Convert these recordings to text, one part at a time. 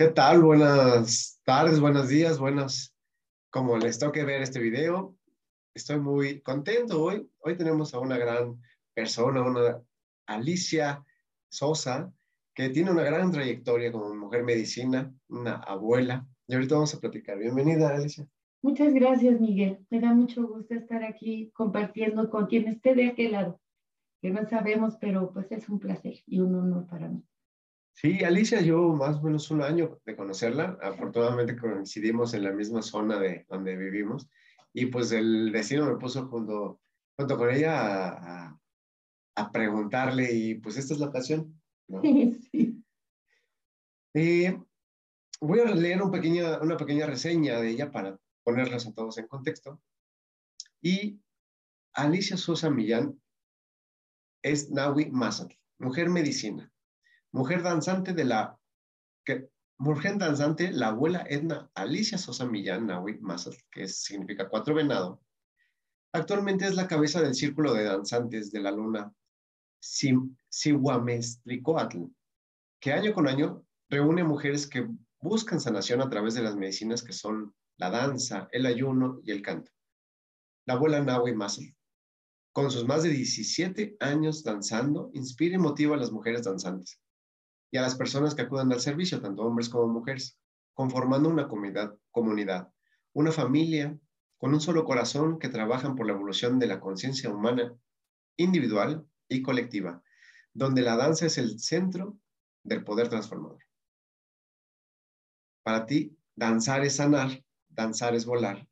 ¿Qué tal? Buenas tardes, buenos días, buenos. Como les toque ver este video, estoy muy contento hoy. Hoy tenemos a una gran persona, una Alicia Sosa, que tiene una gran trayectoria como mujer medicina, una abuela. Y ahorita vamos a platicar. Bienvenida, Alicia. Muchas gracias, Miguel. Me da mucho gusto estar aquí compartiendo con quien esté de aquel lado que no sabemos, pero pues es un placer y un honor para mí. Sí, Alicia, yo más o menos un año de conocerla. Afortunadamente coincidimos en la misma zona de donde vivimos y pues el destino me puso junto, junto con ella a, a, preguntarle y pues esta es la ocasión. ¿no? sí. Eh, voy a leer un pequeña, una pequeña reseña de ella para ponerlas a todos en contexto. Y Alicia Sosa Millán es Nawi Masat, mujer medicina, mujer danzante de la, que, mujer danzante, la abuela Edna Alicia Sosa Millán Nawi Masat, que significa cuatro venado. Actualmente es la cabeza del círculo de danzantes de la luna Sihuamestlicoatl, que año con año reúne mujeres que buscan sanación a través de las medicinas que son la danza, el ayuno y el canto. La abuela Nawi Masat con sus más de 17 años danzando, inspira y motiva a las mujeres danzantes y a las personas que acudan al servicio, tanto hombres como mujeres, conformando una comunidad, comunidad, una familia con un solo corazón que trabajan por la evolución de la conciencia humana individual y colectiva, donde la danza es el centro del poder transformador. Para ti, danzar es sanar, danzar es volar,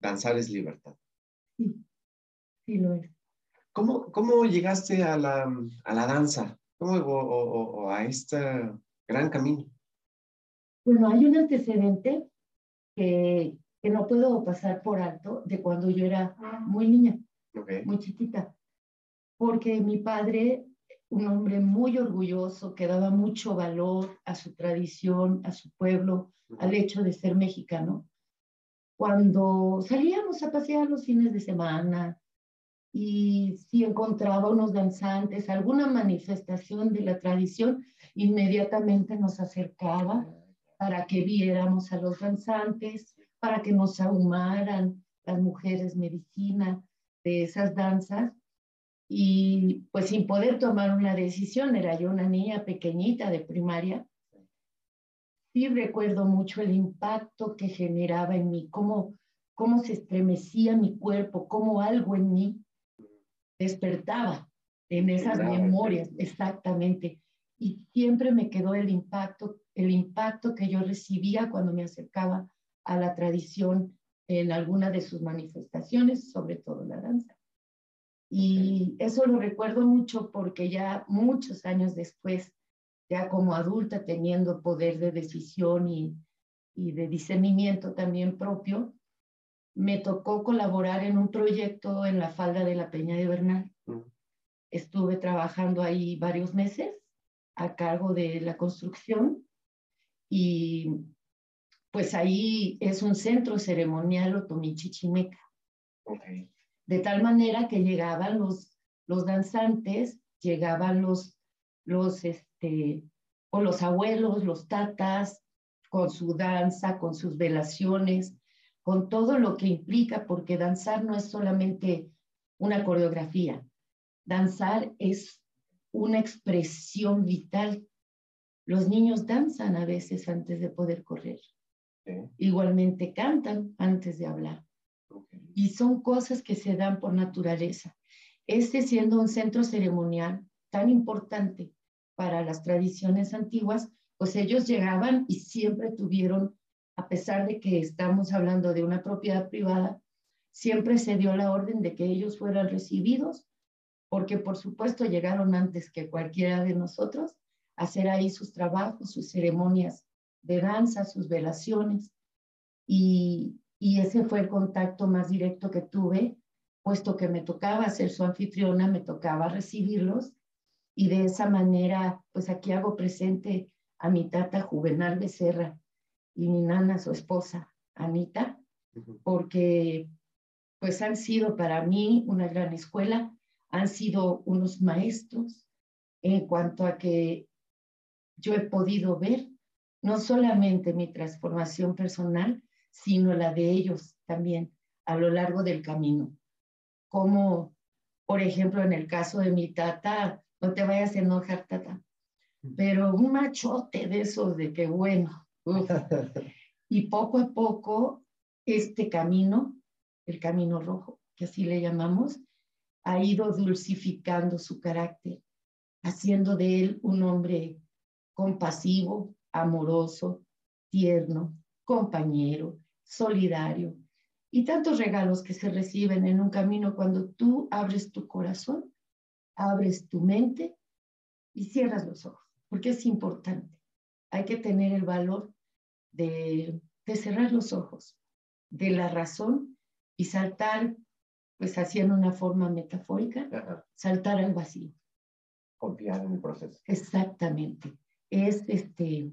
danzar es libertad. Sí, lo es. ¿Cómo, cómo llegaste a la, a la danza? ¿Cómo, o, o, a este gran camino? Bueno, hay un antecedente que, que, no puedo pasar por alto de cuando yo era muy niña, muy chiquita, porque mi padre, un hombre muy orgulloso, que daba mucho valor a su tradición, a su pueblo, al hecho de ser mexicano, cuando salíamos a pasear los fines de semana, y si encontraba unos danzantes, alguna manifestación de la tradición, inmediatamente nos acercaba para que viéramos a los danzantes, para que nos ahumaran las mujeres medicina de esas danzas. Y pues sin poder tomar una decisión, era yo una niña pequeñita de primaria, sí recuerdo mucho el impacto que generaba en mí, cómo, cómo se estremecía mi cuerpo, cómo algo en mí despertaba en esas memorias, exactamente. Y siempre me quedó el impacto, el impacto que yo recibía cuando me acercaba a la tradición en alguna de sus manifestaciones, sobre todo la danza. Y eso lo recuerdo mucho porque ya muchos años después, ya como adulta, teniendo poder de decisión y, y de discernimiento también propio, me tocó colaborar en un proyecto en la falda de la Peña de Bernal. Estuve trabajando ahí varios meses a cargo de la construcción y pues ahí es un centro ceremonial otomichichimeca. De tal manera que llegaban los, los danzantes, llegaban los, los, este, o los abuelos, los tatas, con su danza, con sus velaciones, con todo lo que implica, porque danzar no es solamente una coreografía, danzar es una expresión vital. Los niños danzan a veces antes de poder correr. Igualmente cantan antes de hablar. Y son cosas que se dan por naturaleza. Este siendo un centro ceremonial tan importante para las tradiciones antiguas, pues ellos llegaban y siempre tuvieron a pesar de que estamos hablando de una propiedad privada, siempre se dio la orden de que ellos fueran recibidos porque por supuesto llegaron antes que cualquiera de nosotros a hacer ahí sus trabajos, sus ceremonias de danza, sus velaciones, y, ese fue el contacto más directo que tuve, puesto que me tocaba ser su anfitriona, me tocaba recibirlos, y de esa manera, pues aquí hago presente a mi tata Juvenal Becerra y mi nana, su esposa, Anita, porque pues han sido para mí una gran escuela, han sido unos maestros en cuanto a que yo he podido ver no solamente mi transformación personal, sino la de ellos también a lo largo del camino. Como, por ejemplo, en el caso de mi tata, no te vayas a enojar, tata, pero un machote de esos de que bueno. y poco a poco, este camino, el camino rojo, que así le llamamos, ha ido dulcificando su carácter, haciendo de él un hombre compasivo, amoroso, tierno, compañero, solidario y tantos regalos que se reciben en un camino cuando tú abres tu corazón, abres tu mente y cierras los ojos, porque es importante. Hay que tener el valor de, cerrar los ojos, de la razón y saltar pues haciendo una forma metafórica, saltar al vacío. Confiar en el proceso. Exactamente. Es este,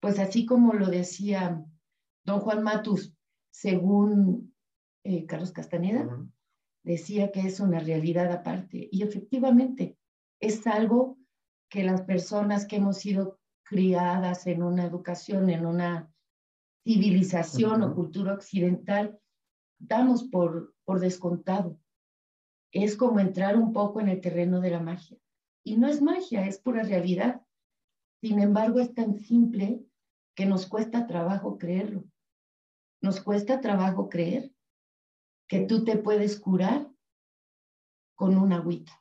pues así como lo decía don Juan Matus, según eh, Carlos Castaneda, decía que es una realidad aparte. Y efectivamente, es algo que las personas que hemos sido criadas en una educación, en una civilización o cultura occidental, damos por, por descontado. Es como entrar un poco en el terreno de la magia. Y no es magia, es pura realidad. Sin embargo, es tan simple que nos cuesta trabajo creerlo. Nos cuesta trabajo creer que tú te puedes curar con una agüita.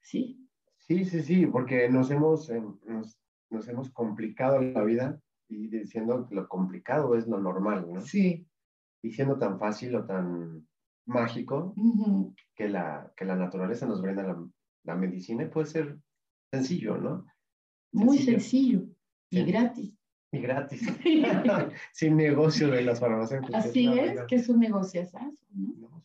¿Sí? Sí, sí, sí, porque nos hemos, nos, nos hemos complicado la vida y diciendo que lo complicado es lo normal, ¿no? Sí y siendo tan fácil o tan mágico que, la, que la naturaleza nos brinda la, la medicina, puede ser sencillo, ¿no? Muy sencillo y gratis. Y gratis. Sin negocio de las farmacéuticas. Así es, que es un negocio, ¿no? no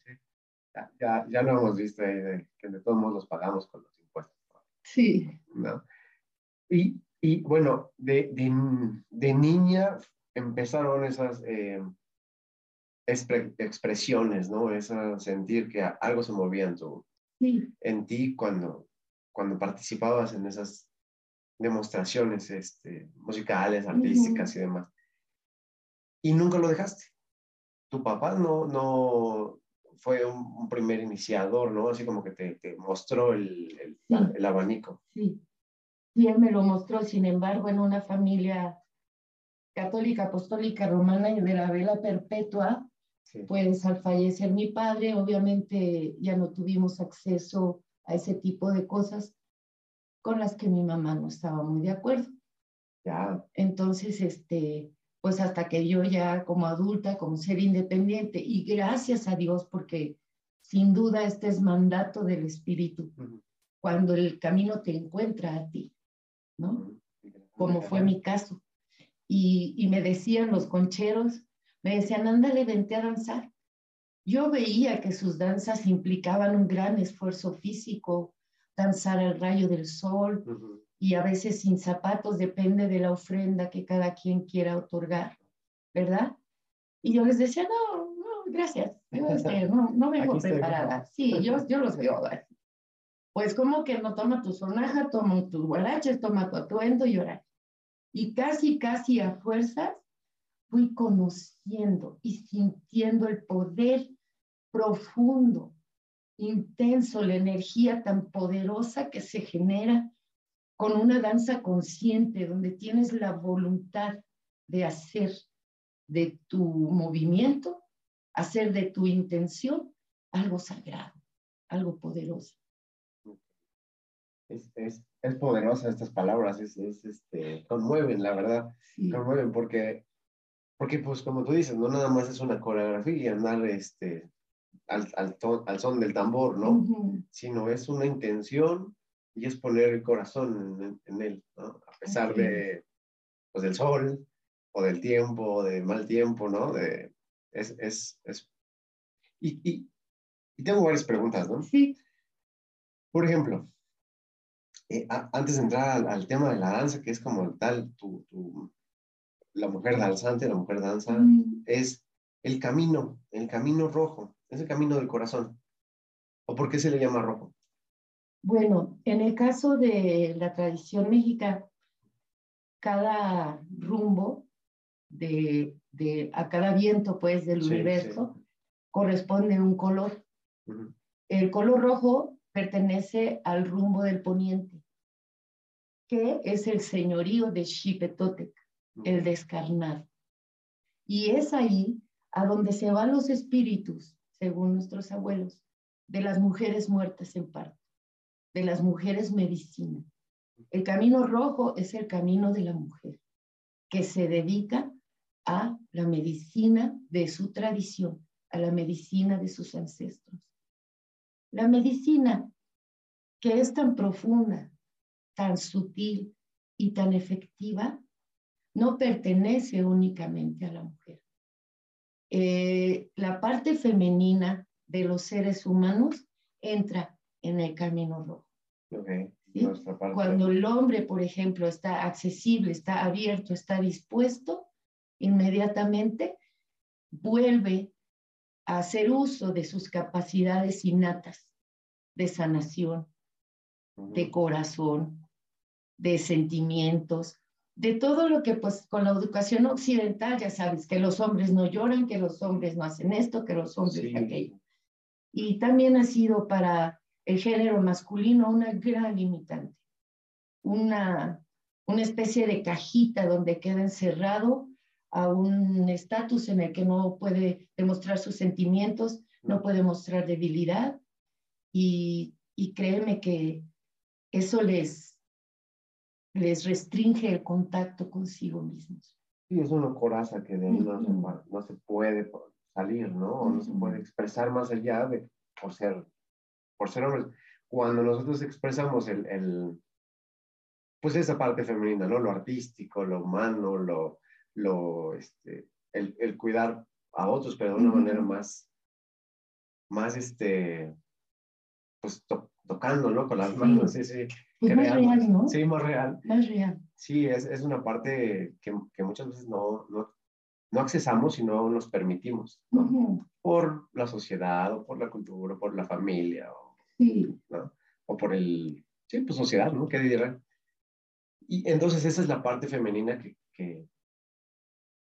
ya, ya, ya, lo hemos visto ahí, de, que de todos modos los pagamos con los impuestos. Sí. ¿no? Y, y bueno, de, de, de, niña empezaron esas... Eh, expresiones, ¿no? Esa sentir que algo se movía en, tu, en ti cuando, cuando participabas en esas demostraciones este, musicales, artísticas y demás. Y nunca lo dejaste. Tu papá no, no fue un, primer iniciador, ¿no? Así como que te, te mostró el, el, el, abanico. Sí. Y él me lo mostró, sin embargo, en una familia católica, apostólica, romana y de la vela perpetua, pues al fallecer mi padre, obviamente ya no tuvimos acceso a ese tipo de cosas con las que mi mamá no estaba muy de acuerdo. Ya. Entonces, este, pues hasta que yo ya como adulta, como ser independiente, y gracias a Dios, porque sin duda este es mandato del Espíritu, cuando el camino te encuentra a ti, ¿no? Como fue mi caso. Y, y me decían los concheros, me decían, ándale, vente a danzar. Yo veía que sus danzas implicaban un gran esfuerzo físico, danzar al rayo del sol y a veces sin zapatos, depende de la ofrenda que cada quien quiera otorgar, ¿verdad? Y yo les decía, no, no, gracias, no, no vengo preparada. Sí, yo, yo los veo. Pues como que no toma tu sonaja, toma tus guaraches, toma tu atuendo y orar. Y casi, casi a fuerzas fui conociendo y sintiendo el poder profundo, intenso, la energía tan poderosa que se genera con una danza consciente, donde tienes la voluntad de hacer de tu movimiento, hacer de tu intención algo sagrado, algo poderoso. Es, es, es poderosa estas palabras, es, es, este, conmueven, la verdad, conmueven porque porque, pues, como tú dices, no nada más es una coreografía y andar este, al, al, son del tambor, ¿no? Sino es una intención y es poner el corazón en, él, ¿no? A pesar de, pues, del sol o del tiempo, de mal tiempo, ¿no? De, es, es, es... Y, y, y tengo varias preguntas, ¿no? Sí. Por ejemplo, eh, antes de entrar al, tema de la danza, que es como tal, tu, tu, la mujer danzante, la mujer danza, es el camino, el camino rojo, es el camino del corazón. ¿O por qué se le llama rojo? Bueno, en el caso de la tradición mexicana, cada rumbo de, de a cada viento, pues, del universo, corresponde un color. El color rojo pertenece al rumbo del poniente, que es el señorío de Xipetotec, el descarnado. Y es ahí a donde se van los espíritus, según nuestros abuelos, de las mujeres muertas en parto, de las mujeres medicina. El camino rojo es el camino de la mujer, que se dedica a la medicina de su tradición, a la medicina de sus ancestros. La medicina, que es tan profunda, tan sutil y tan efectiva, no pertenece únicamente a la mujer. Eh, la parte femenina de los seres humanos entra en el camino rojo. Cuando el hombre, por ejemplo, está accesible, está abierto, está dispuesto, inmediatamente vuelve a hacer uso de sus capacidades innatas de sanación, de corazón, de sentimientos, de todo lo que pues con la educación occidental ya sabes que los hombres no lloran, que los hombres no hacen esto, que los hombres aquello. Y también ha sido para el género masculino una gran limitante, una, una especie de cajita donde queda encerrado a un estatus en el que no puede demostrar sus sentimientos, no puede mostrar debilidad. Y, y créeme que eso les, les restringe el contacto consigo mismos. Sí, es una coraza que de ahí no, se, puede salir, ¿no? no se puede expresar más allá de por ser, por ser hombres. Cuando nosotros expresamos el, el, pues esa parte femenina, ¿no? Lo artístico, lo humano, lo, lo, este, el, el cuidar a otros, pero de una manera más, más, este, pues tocando, ¿no? Con las manos, sí, sí. Pues más real, ¿no? Sí, más real. Más real. Sí, es, es una parte que, que, muchas veces no, no, no accesamos y no nos permitimos, ¿no? Por la sociedad, o por la cultura, o por la familia, o, sí. ¿no? o por el, sí, pues sociedad, ¿no? ¿Qué dirán? Y entonces esa es la parte femenina que, que,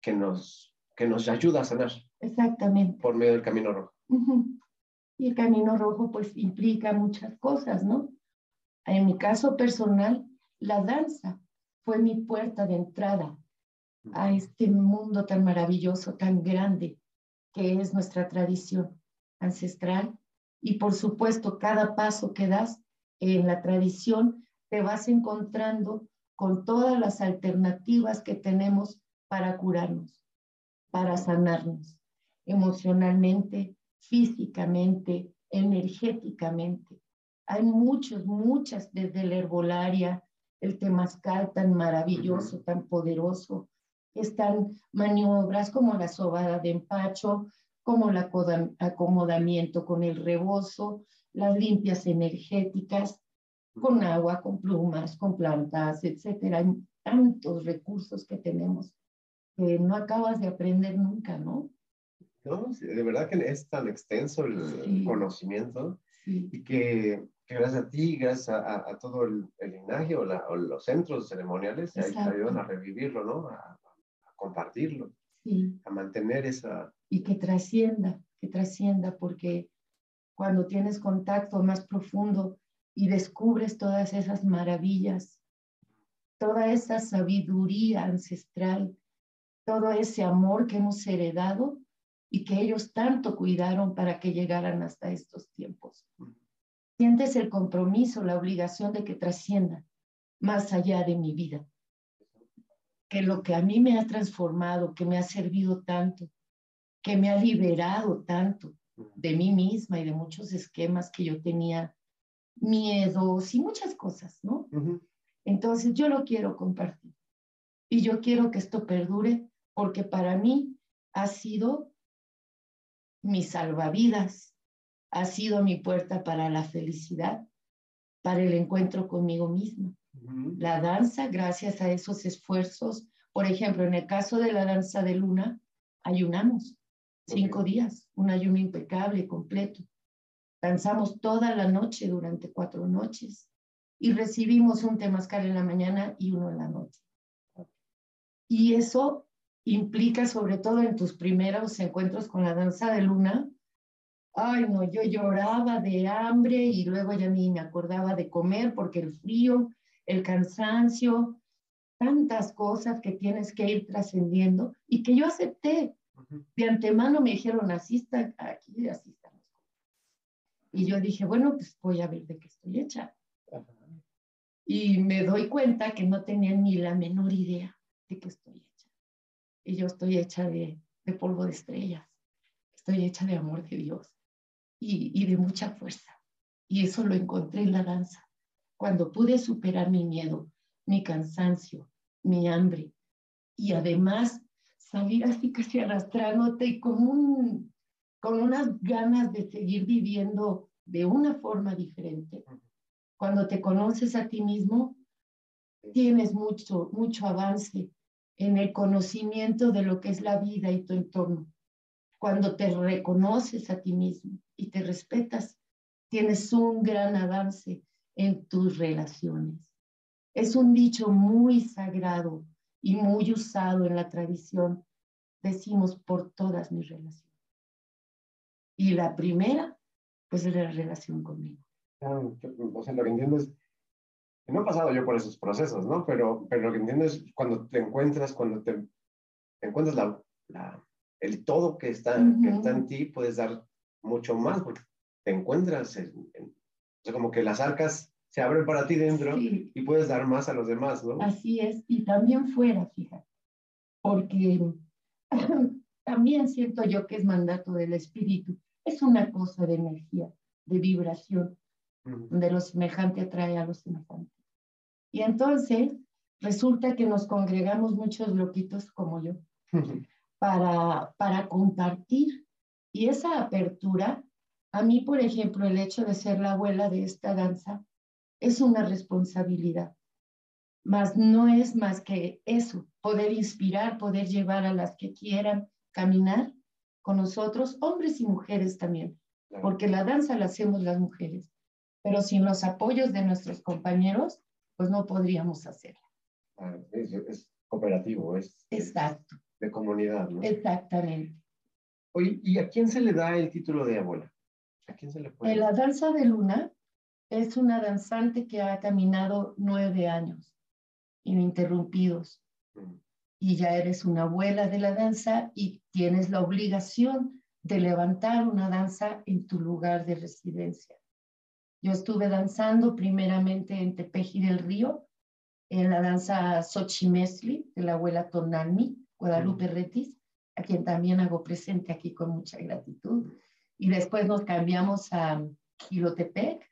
que, nos, que nos ayuda a sanar. Exactamente. Por medio del camino rojo. Y el camino rojo pues implica muchas cosas, ¿no? En mi caso personal, la danza fue mi puerta de entrada a este mundo tan maravilloso, tan grande, que es nuestra tradición ancestral. Y por supuesto, cada paso que das en la tradición, te vas encontrando con todas las alternativas que tenemos para curarnos, para sanarnos emocionalmente, físicamente, energéticamente. Hay muchos, muchas, desde la herbolaria, el temazcal tan maravilloso, tan poderoso. Están maniobras como la sobada de empacho, como el acomodamiento con el rebozo, las limpias energéticas, con agua, con plumas, con plantas, etcétera. Hay tantos recursos que tenemos que no acabas de aprender nunca, ¿no? No, de verdad que es tan extenso el conocimiento y que, gracias a ti, gracias a, todo el, linaje o, los centros ceremoniales, te ayudan a revivirlo, ¿no? A, compartirlo, a mantener esa... Y que trascienda, que trascienda, porque cuando tienes contacto más profundo y descubres todas esas maravillas, toda esa sabiduría ancestral, todo ese amor que hemos heredado, y que ellos tanto cuidaron para que llegaran hasta estos tiempos. Sientes el compromiso, la obligación de que trascienda más allá de mi vida. Que lo que a mí me ha transformado, que me ha servido tanto, que me ha liberado tanto, de mí misma y de muchos esquemas que yo tenía, miedos y muchas cosas, ¿no? Entonces yo lo quiero compartir. Y yo quiero que esto perdure porque para mí ha sido mi salvavidas, ha sido mi puerta para la felicidad, para el encuentro conmigo misma. La danza, gracias a esos esfuerzos, por ejemplo, en el caso de la danza de luna, ayunamos cinco días, un ayuno impecable, completo. Danzamos toda la noche durante cuatro noches y recibimos un temazcal en la mañana y uno en la noche. Y eso implica, sobre todo en tus primeros encuentros con la danza de luna, ay no, yo lloraba de hambre y luego ya ni me acordaba de comer porque el frío, el cansancio, tantas cosas que tienes que ir trascendiendo y que yo acepté. De antemano me dijeron, así está, aquí, así estamos. Y yo dije, bueno, pues voy a ver de qué estoy hecha. Y me doy cuenta que no tenía ni la menor idea de qué estoy hecha. Yo estoy hecha de, polvo de estrellas. Estoy hecha de amor de Dios y, y de mucha fuerza. Y eso lo encontré en la danza. Cuando pude superar mi miedo, mi cansancio, mi hambre y además salir así casi arrastrándote y con, un, con unas ganas de seguir viviendo de una forma diferente. Cuando te conoces a ti mismo, tienes mucho, mucho avance en el conocimiento de lo que es la vida y tu entorno. Cuando te reconoces a ti mismo y te respetas, tienes un gran avance en tus relaciones. Es un dicho muy sagrado y muy usado en la tradición, decimos por todas mis relaciones. Y la primera, pues es la relación conmigo. o sea, lo que es, no he pasado yo por esos procesos, ¿no? Pero, pero lo que entiendo es cuando te encuentras, cuando te, encuentras la, la, el todo que está, que está en ti, puedes dar mucho más porque te encuentras, en, o sea, como que las arcas se abren para ti dentro y puedes dar más a los demás, ¿no? Así es, y también fuera, fíjate, porque también siento yo que es mandato del espíritu, es una cosa de energía, de vibración, donde lo semejante atrae a lo semejante. Y entonces resulta que nos congregamos muchos loquitos como yo para, para compartir. Y esa apertura, a mí, por ejemplo, el hecho de ser la abuela de esta danza, es una responsabilidad, mas no es más que eso, poder inspirar, poder llevar a las que quieran caminar con nosotros, hombres y mujeres también, porque la danza la hacemos las mujeres, pero sin los apoyos de nuestros compañeros, pues no podríamos hacerla. es, cooperativo, es, Exacto. de comunidad, ¿no? Exactamente. Oye, ¿y a quién se le da el título de abuela? ¿A quién se le puede? En la danza de luna, es una danzante que ha caminado nueve años ininterrumpidos mm. y ya eres una abuela de la danza y tienes la obligación de levantar una danza en tu lugar de residencia. Yo estuve danzando primeramente en Tepeji del Río, en la danza Xochimesli de la abuela Tonalmi, Guadalupe. Retis, a quien también hago presente aquí con mucha gratitud. Y después nos cambiamos a Quilotepec,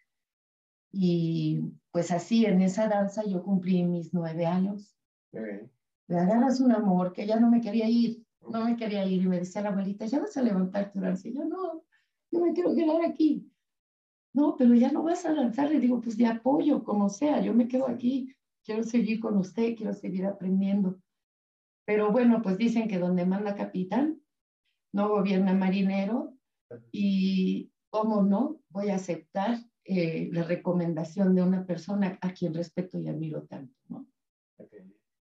y pues así, en esa danza yo cumplí mis nueve años. Le agarras un amor que ya no me quería ir, no me quería ir. Y me decía la abuelita, ya vas a levantar tu danza. Y yo, no, yo me quiero quedar aquí. No, pero ya no vas a lanzar. Le digo, pues de apoyo, como sea, yo me quedo aquí. Quiero seguir con usted, quiero seguir aprendiendo. Pero bueno, pues dicen que donde manda capitán, no gobierna marinero. Y cómo no, voy a aceptar eh, la recomendación de una persona a quien respeto y admiro tanto, ¿no?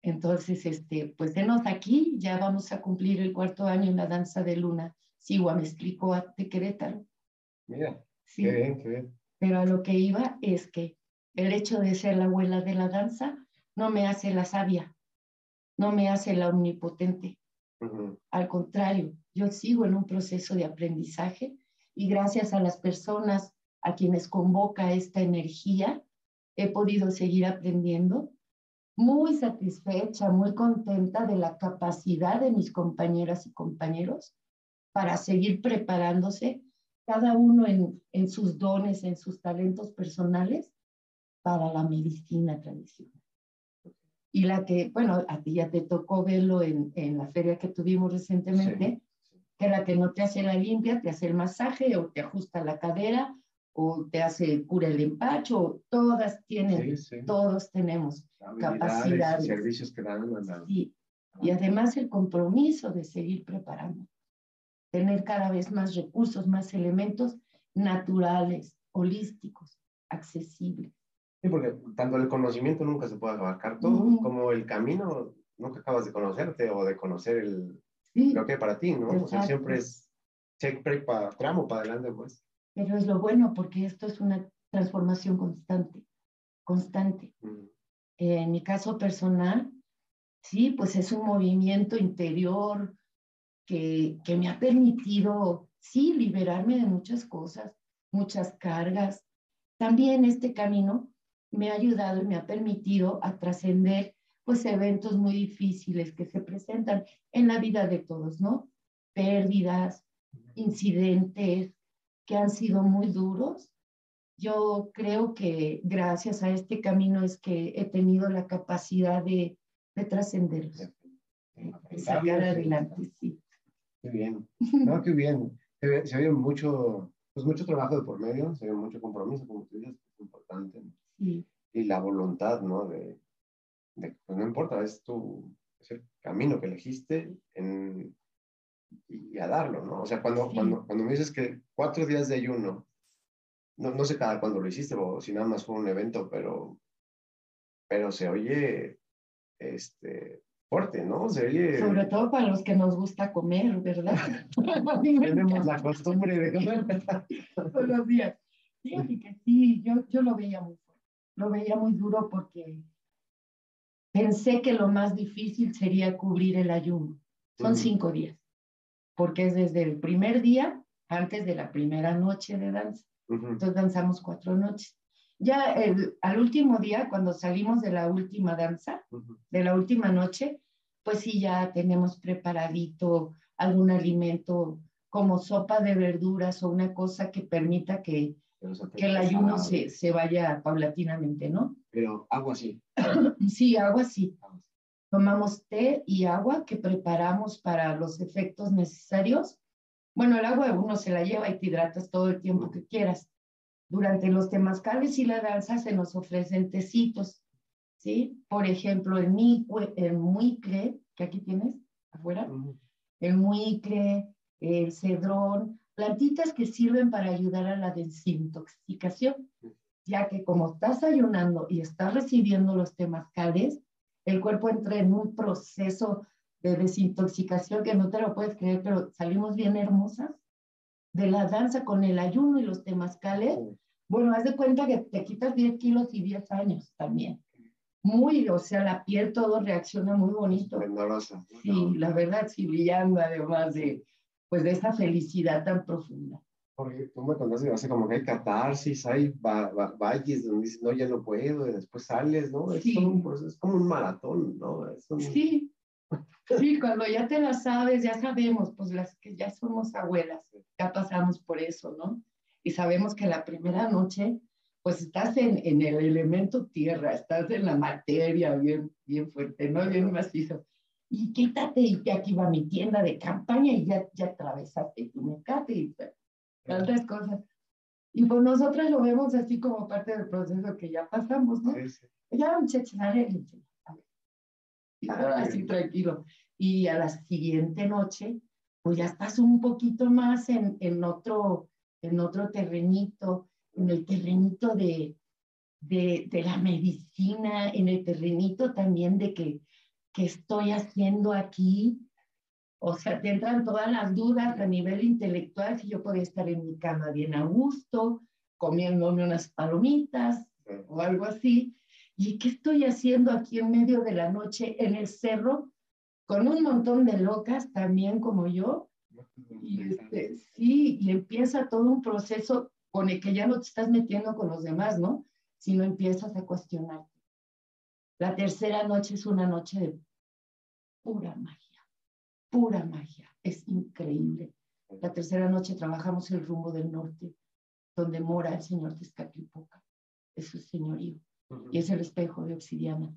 Entonces, este, pues denos aquí, ya vamos a cumplir el cuarto año en la danza de luna. Sigua me explicó de Querétaro. Mira, sí. qué bien, qué bien. Pero a lo que iba es que el hecho de ser la abuela de la danza no me hace la sabia, no me hace la omnipotente. Al contrario, yo sigo en un proceso de aprendizaje y gracias a las personas a quienes convoca esta energía, he podido seguir aprendiendo, muy satisfecha, muy contenta de la capacidad de mis compañeras y compañeros para seguir preparándose cada uno en, en sus dones, en sus talentos personales para la medicina tradicional. Y la que, bueno, a ti ya te tocó verlo en, en la feria que tuvimos recientemente, que la que no te hace la limpia, te hace el masaje o te ajusta la cadera o te hace cura el empacho, todas tienen, todos tenemos capacidades. Y servicios que dan. Sí. Y además el compromiso de seguir preparando, tener cada vez más recursos, más elementos naturales, holísticos, accesibles. Sí, porque tanto el conocimiento nunca se puede abarcar todo, como el camino nunca acabas de conocerte o de conocer el, lo que para ti, ¿no? O sea, siempre es check, para tramo, para adelante, pues. Pero es lo bueno porque esto es una transformación constante, constante. en mi caso personal, sí, pues es un movimiento interior que, que me ha permitido, sí, liberarme de muchas cosas, muchas cargas. También este camino me ha ayudado y me ha permitido a trascender pues eventos muy difíciles que se presentan en la vida de todos, ¿no? Pérdidas, incidentes que han sido muy duros. Yo creo que gracias a este camino es que he tenido la capacidad de, de trascenderlos, de sacar adelante, sí. Qué bien, no, qué bien. Se, se mucho, pues mucho trabajo de por medio, se ve mucho compromiso, como tú dices, es importante. Sí. Y la voluntad, ¿no? De, pues no importa, es tu es el camino que elegiste en, y, a darlo, ¿no? O sea, cuando, cuando, cuando me dices que cuatro días de ayuno, no, no sé cada cuándo lo hiciste o si nada más fue un evento, pero, pero se oye este, fuerte, ¿no? Sobre todo para los que nos gusta comer, ¿verdad? Tenemos la costumbre de comer todos los días. Sí, que sí, yo, yo lo veía muy fuerte, lo veía muy duro porque pensé que lo más difícil sería cubrir el ayuno. Son cinco días, porque es desde el primer día, antes de la primera noche de danza. Entonces danzamos cuatro noches. Ya el, al último día, cuando salimos de la última danza, de la última noche, pues sí, ya tenemos preparadito algún alimento como sopa de verduras o una cosa que permita que, que el ayuno se, se vaya paulatinamente, ¿no? Pero agua sí. sí, agua sí. Tomamos té y agua que preparamos para los efectos necesarios. Bueno, el agua uno se la lleva y te hidratas todo el tiempo que quieras. Durante los temazcales y la danza se nos ofrecen tecitos, ¿sí? Por ejemplo, el, micue, el muicre, que aquí tienes afuera, el muicre, el cedrón, plantitas que sirven para ayudar a la desintoxicación ya que como estás ayunando y estás recibiendo los temazcales, el cuerpo entra en un proceso de desintoxicación que no te lo puedes creer, pero salimos bien hermosas de la danza con el ayuno y los temazcales. Bueno, haz de cuenta que te quitas 10 kilos y 10 años también. Muy, o sea, la piel todo reacciona muy bonito. Sí, la verdad, sí, brillando además de, pues, de esa felicidad tan profunda. Porque tú me contaste, hace como que hay catarsis, hay valles donde dices, no, ya no puedo, y después sales, ¿no? Es, es como un maratón, ¿no? Sí, sí, cuando ya te la sabes, ya sabemos, pues las que ya somos abuelas, ya pasamos por eso, ¿no? Y sabemos que la primera noche, pues estás en, en el elemento tierra, estás en la materia bien, bien fuerte, ¿no? Bien macizo. Y quítate, y aquí va mi tienda de campaña, y ya, ya atravesaste tu mecate, y tantas cosas. Y pues nosotras lo vemos así como parte del proceso que ya pasamos, ¿no? Sí, sí. Ya, muchachos, así tranquilo. Y a la siguiente noche, pues ya estás un poquito más en, en, otro, en otro terrenito, en el terrenito de, de, de, la medicina, en el terrenito también de que, que estoy haciendo aquí, o sea, te entran todas las dudas a nivel intelectual si yo podía estar en mi cama bien a gusto, comiéndome unas palomitas o algo así. ¿Y qué estoy haciendo aquí en medio de la noche en el cerro con un montón de locas también como yo? Y este, sí, y empieza todo un proceso con el que ya no te estás metiendo con los demás, ¿no? Sino empiezas a cuestionarte. La tercera noche es una noche de pura magia pura magia, es increíble. La tercera noche trabajamos el rumbo del norte, donde mora el señor Tezcatlipoca, es su señorío, y es el espejo de obsidiana.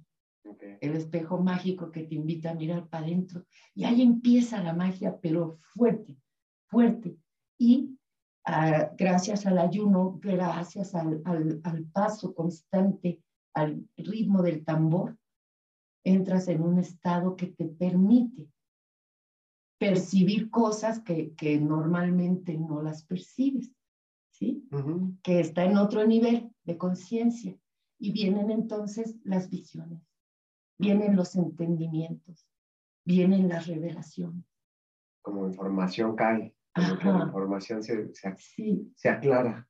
El espejo mágico que te invita a mirar para adentro. Y ahí empieza la magia, pero fuerte, fuerte. Y ah, gracias al ayuno, gracias al, al paso constante, al ritmo del tambor, entras en un estado que te permite percibir cosas que, que normalmente no las percibes, ¿sí? Que está en otro nivel de conciencia. Y vienen entonces las visiones, vienen los entendimientos, vienen las revelaciones. Como información cae, como que la información se, se, sí. se aclara.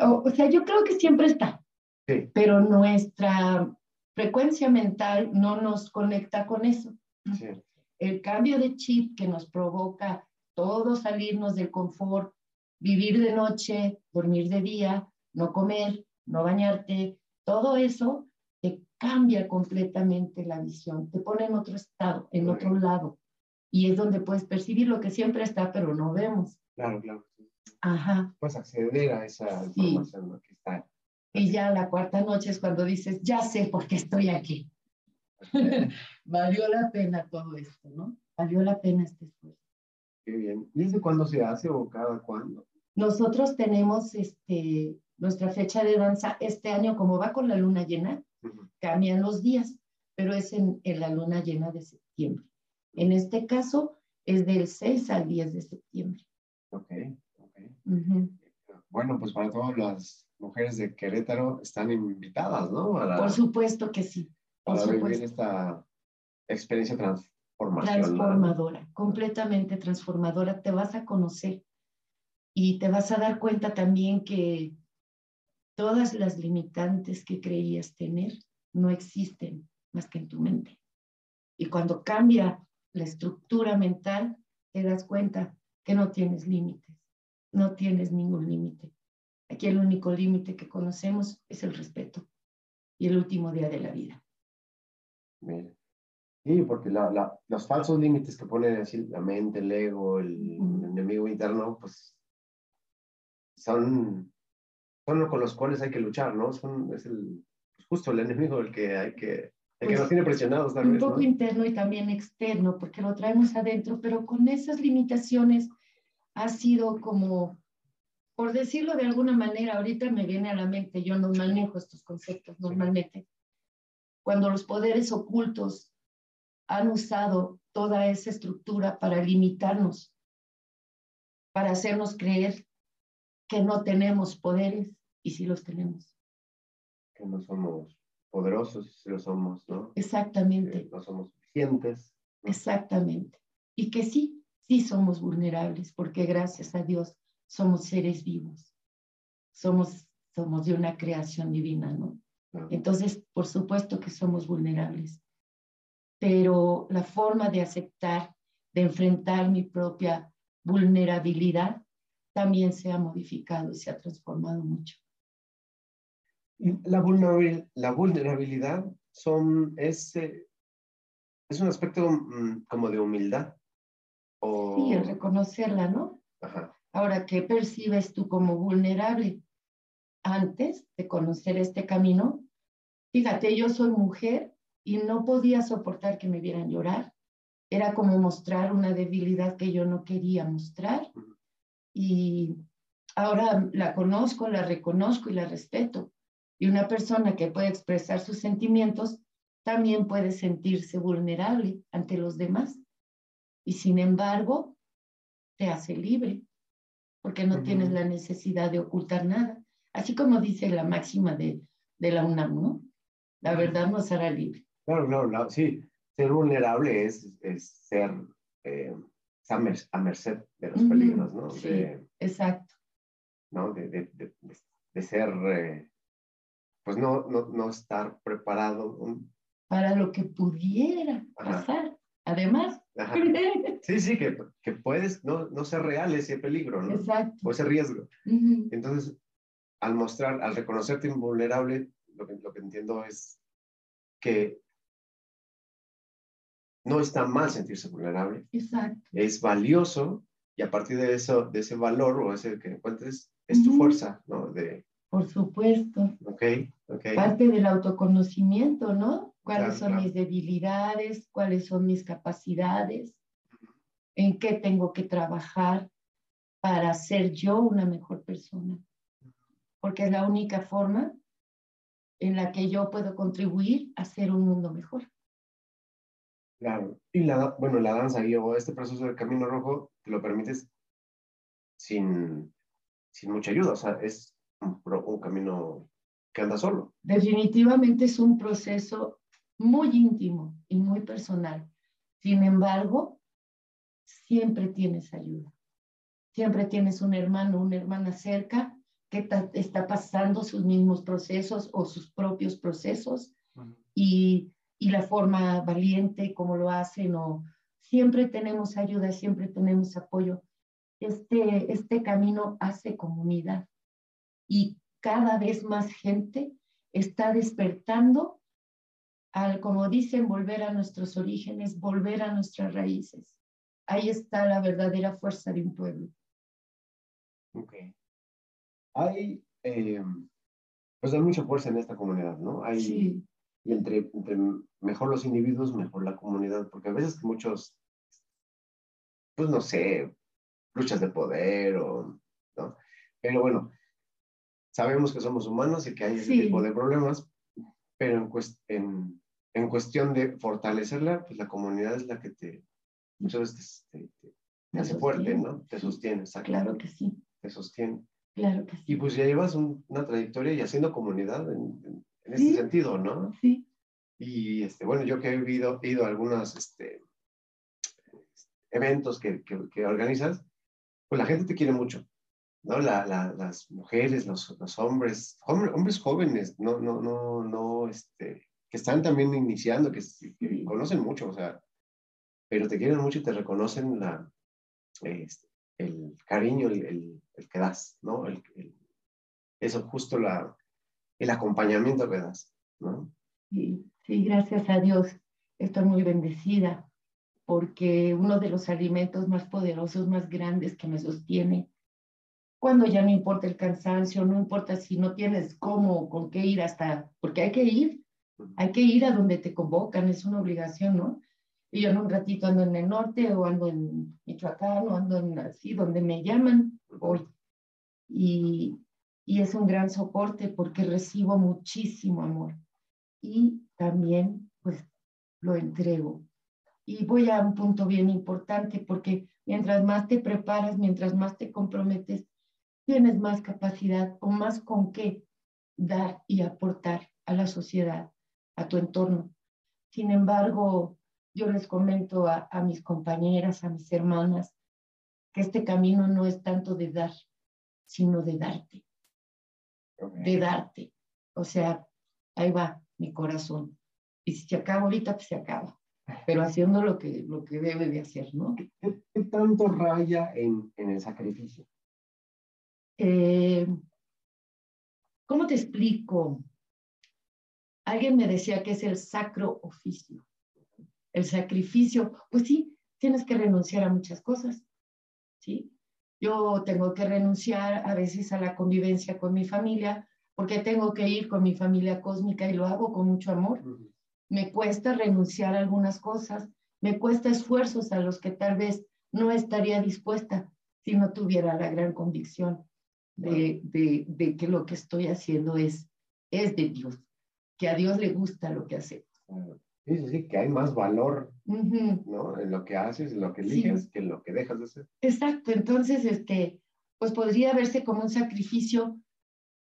o, o, sea, yo creo que siempre está, sí. pero nuestra frecuencia mental no nos conecta con eso. Sí el cambio de chip que nos provoca todo salirnos del confort, vivir de noche, dormir de día, no comer, no bañarte, todo eso te cambia completamente la visión, te pone en otro estado, en otro lado. Y es donde puedes percibir lo que siempre está, pero no vemos. Claro, claro. Ajá. Puedes acceder a esa información que está. Y ya la cuarta noche es cuando dices, ya sé por qué estoy aquí. Valió la pena todo esto, ¿no? Valió la pena este esfuerzo. Qué bien. ¿Y desde cuándo se hace o cada cuándo? Nosotros tenemos este, nuestra fecha de danza este año, como va con la luna llena, cambian los días, pero es en, en, la luna llena de septiembre. En este caso es del 6 al 10 de septiembre. Ok, ok. Bueno, pues para todas las mujeres de Querétaro están invitadas, ¿no? Por supuesto que sí para vivir esta experiencia transformacional. Transformadora, completamente transformadora. Te vas a conocer y te vas a dar cuenta también que todas las limitantes que creías tener no existen más que en tu mente. Y cuando cambia la estructura mental, te das cuenta que no tienes límites, no tienes ningún límite. Aquí el único límite que conocemos es el respeto y el último día de la vida. Sí, porque la, la, los falsos límites que pone así la mente, el ego, el, enemigo interno, pues son, son con los cuales hay que luchar, ¿no? Son, es el, pues, justo el enemigo el que hay que, el que nos pues, tiene presionados. un poco interno y también externo, porque lo traemos adentro, pero con esas limitaciones ha sido como, por decirlo de alguna manera, ahorita me viene a la mente, yo no manejo estos conceptos normalmente, cuando los poderes ocultos han usado toda esa estructura para limitarnos, para hacernos creer que no tenemos poderes y sí los tenemos. Que no somos poderosos, sí lo somos, ¿no? Exactamente. Que no somos suficientes. Exactamente. Y que sí, sí somos vulnerables, porque gracias a Dios somos seres vivos. Somos, somos de una creación divina, ¿no? Entonces, por supuesto que somos vulnerables, pero la forma de aceptar, de enfrentar mi propia vulnerabilidad, también se ha modificado y se ha transformado mucho. La vulnerabilidad, la vulnerabilidad son, es, eh, es un aspecto mm, como de humildad. O... Sí, el reconocerla, ¿no? Ahora, ¿qué percibes tú como vulnerable? antes de conocer este camino, fíjate, yo soy mujer y no podía soportar que me vieran llorar. Era como mostrar una debilidad que yo no quería mostrar. Y ahora la conozco, la reconozco y la respeto. Y una persona que puede expresar sus sentimientos también puede sentirse vulnerable ante los demás. Y sin embargo, te hace libre, porque no tienes la necesidad de ocultar nada. Así como dice la máxima de, de la UNAM, ¿no? La verdad nos hará libre. Claro, claro, sí. Ser vulnerable es, es ser eh, a merced de los peligros, ¿no? Sí, exacto. ¿no? De, de, de, de ser, eh, pues no, no, no, estar preparado. Para lo que pudiera pasar. Además. Sí, sí, que, que puedes no, no, ser real ese peligro, ¿no? Exacto. O ese riesgo. Entonces, al mostrar, al reconocerte invulnerable, lo que, lo que entiendo es que no está mal sentirse vulnerable. Exacto. Es valioso y a partir de eso, de ese valor o ese que encuentres, es tu fuerza, ¿no? De, Por supuesto. Ok, ok. Parte del autoconocimiento, ¿no? ¿Cuáles son mis debilidades? ¿Cuáles son mis capacidades? ¿En qué tengo que trabajar para ser yo una mejor persona? Porque es la única forma en la que yo puedo contribuir a hacer un mundo mejor. Claro. Y la, bueno, la danza y este proceso del camino rojo te lo permites sin, sin mucha ayuda. O sea, es un, un camino que anda solo. Definitivamente es un proceso muy íntimo y muy personal. Sin embargo, siempre tienes ayuda. Siempre tienes un hermano, una hermana cerca que está pasando sus mismos procesos o sus propios procesos y y la forma valiente como lo hacen o siempre tenemos ayuda, siempre tenemos apoyo. Este, este camino hace comunidad y cada vez más gente está despertando al, como dicen, volver a nuestros orígenes, volver a nuestras raíces. Ahí está la verdadera fuerza de un pueblo. Ok. Hay, eh, pues hay mucha fuerza en esta comunidad, ¿no? Hay, sí y entre, mejor los individuos, mejor la comunidad, porque a veces muchos, pues no sé, luchas de poder o, ¿no? Pero bueno, sabemos que somos humanos y que hay ese tipo de problemas, pero en, en, en, cuestión de fortalecerla, pues la comunidad es la que te, muchas veces te, te, hace fuerte, ¿no? Te sostiene, Claro que sí. Te sostiene. Claro que sí. Y pues ya llevas una trayectoria y haciendo comunidad en, en ese sentido, ¿no? Sí. Y este, bueno, yo que he ido, ido a algunos este, eventos que, que, organizas, pues la gente te quiere mucho, ¿no? La, la, las mujeres, los, los hombres, hombres, jóvenes, no, no, no, no, este, que están también iniciando, que, conocen mucho, o sea, pero te quieren mucho y te reconocen la, este, el cariño, el, el, que das, ¿no? El, eso justo la, el acompañamiento que das, ¿no? Sí, sí, gracias a Dios estoy muy bendecida porque uno de los alimentos más poderosos, más grandes que me sostiene, cuando ya no importa el cansancio, no importa si no tienes cómo, con qué ir hasta, porque hay que ir, hay que ir a donde te convocan, es una obligación, ¿no? Y yo en un ratito ando en el norte o ando en Michoacán o ando en así, donde me llaman hoy. Y, y es un gran soporte porque recibo muchísimo amor y también pues lo entrego. Y voy a un punto bien importante porque mientras más te preparas, mientras más te comprometes, tienes más capacidad o más con qué dar y aportar a la sociedad, a tu entorno. Sin embargo, yo les comento a, a mis compañeras, a mis hermanas, que este camino no es tanto de dar, sino de darte de darte. O sea, ahí va mi corazón. Y si se acaba ahorita, pues se acaba. Pero haciendo lo que, lo que debe de hacer, ¿no? ¿Qué, tanto raya en, en el sacrificio? Eh, ¿Cómo te explico? Alguien me decía que es el sacro oficio. El sacrificio, pues sí, tienes que renunciar a muchas cosas, ¿sí? Yo tengo que renunciar a veces a la convivencia con mi familia porque tengo que ir con mi familia cósmica y lo hago con mucho amor. Me cuesta renunciar a algunas cosas, me cuesta esfuerzos a los que tal vez no estaría dispuesta si no tuviera la gran convicción de, de, que lo que estoy haciendo es, es de Dios, que a Dios le gusta lo que hacemos. Sí, sí, que hay más valor ¿no? en lo que haces, en lo que eliges, que en lo que dejas de hacer. Exacto, entonces, este, pues podría verse como un sacrificio,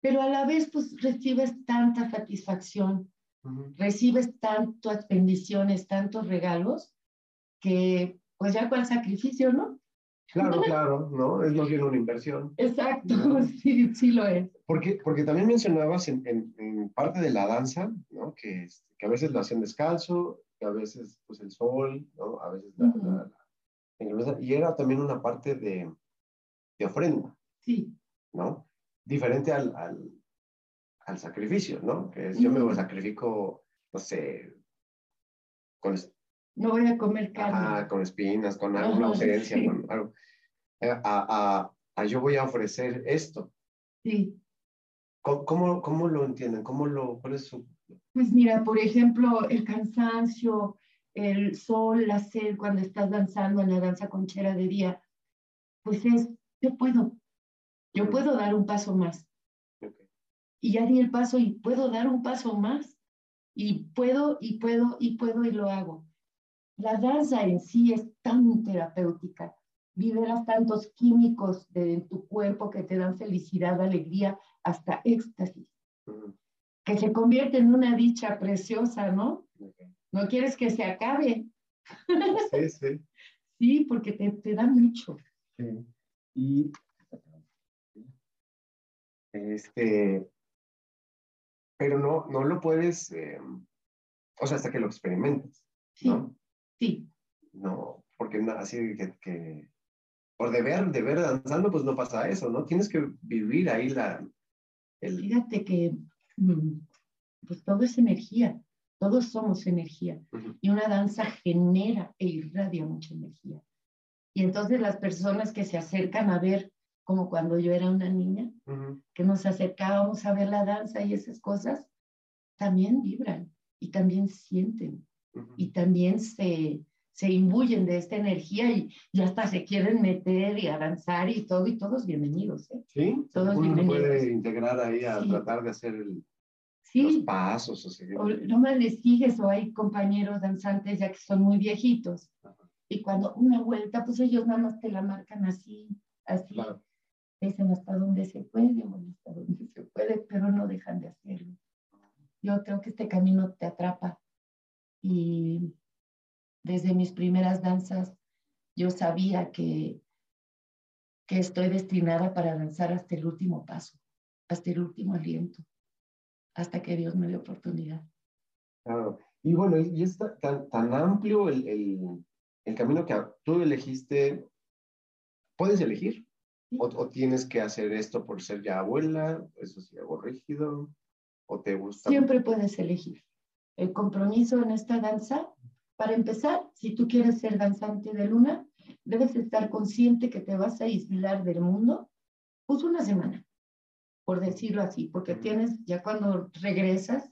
pero a la vez, pues recibes tanta satisfacción, recibes tantas bendiciones, tantos regalos, que pues ya el sacrificio, ¿no? Claro, claro, ¿no? Es más bien una inversión. Exacto, sí, sí lo es. Porque, porque también mencionabas en, en, parte de la danza, ¿no? Que, que a veces lo hacen descalzo, que a veces pues el sol, ¿no? A veces la, y era también una parte de, de, ofrenda. Sí. ¿No? Diferente al, al, al sacrificio, ¿no? Que es, yo me sacrifico, no sé, con... No voy a comer carne. con espinas, con alguna ausencia, con algo. eh, a, a, yo voy a ofrecer esto. Sí. ¿Cómo, cómo, lo entienden? ¿Cómo lo, ¿Cuál es su...? Pues mira, por ejemplo, el cansancio, el sol, la sed cuando estás danzando en la danza conchera de día, pues es, yo puedo, yo puedo dar un paso más. Y ya di el paso y puedo dar un paso más. Y puedo, y puedo, y puedo, y lo hago. La danza en sí es tan terapéutica. Liberas tantos químicos de tu cuerpo que te dan felicidad, alegría, hasta éxtasis. Que se convierte en una dicha preciosa, ¿no? No quieres que se acabe. Sí, sí. sí, porque te, te da mucho. Sí. Y este, pero no, no lo puedes, eh, o sea, hasta que lo experimentes, ¿no? Sí. No, porque así que, que, por de ver, de ver danzando, pues no pasa eso, ¿no? Tienes que vivir ahí la... El... Fíjate que, mm, pues todo es energía, todos somos energía, y una danza genera e irradia mucha energía. Y entonces las personas que se acercan a ver como cuando yo era una niña, que nos acercábamos a ver la danza y esas cosas, también vibran y también sienten y también se, se imbuyen de esta energía y, y, hasta se quieren meter y avanzar y todo, y todos bienvenidos. ¿eh? Sí, todos uno bienvenidos. puede integrar ahí a tratar de hacer el, sí. los pasos. O, sea, o no más les sigues o hay compañeros danzantes ya que son muy viejitos. Y cuando una vuelta, pues ellos nada más te la marcan así, así dicen hasta donde se puede, bueno, hasta donde se puede, pero no dejan de hacerlo. Yo creo que este camino te atrapa y desde mis primeras danzas yo sabía que, que estoy destinada para danzar hasta el último paso, hasta el último aliento, hasta que Dios me dé oportunidad. Claro. Y bueno, y es tan, tan amplio el, el, el camino que tú elegiste. ¿Puedes elegir? O, tienes que hacer esto por ser ya abuela, eso sí, algo rígido, o te gusta. Siempre puedes elegir. El compromiso en esta danza, para empezar, si tú quieres ser danzante de luna, debes estar consciente que te vas a aislar del mundo, pues una semana, por decirlo así, porque tienes, ya cuando regresas,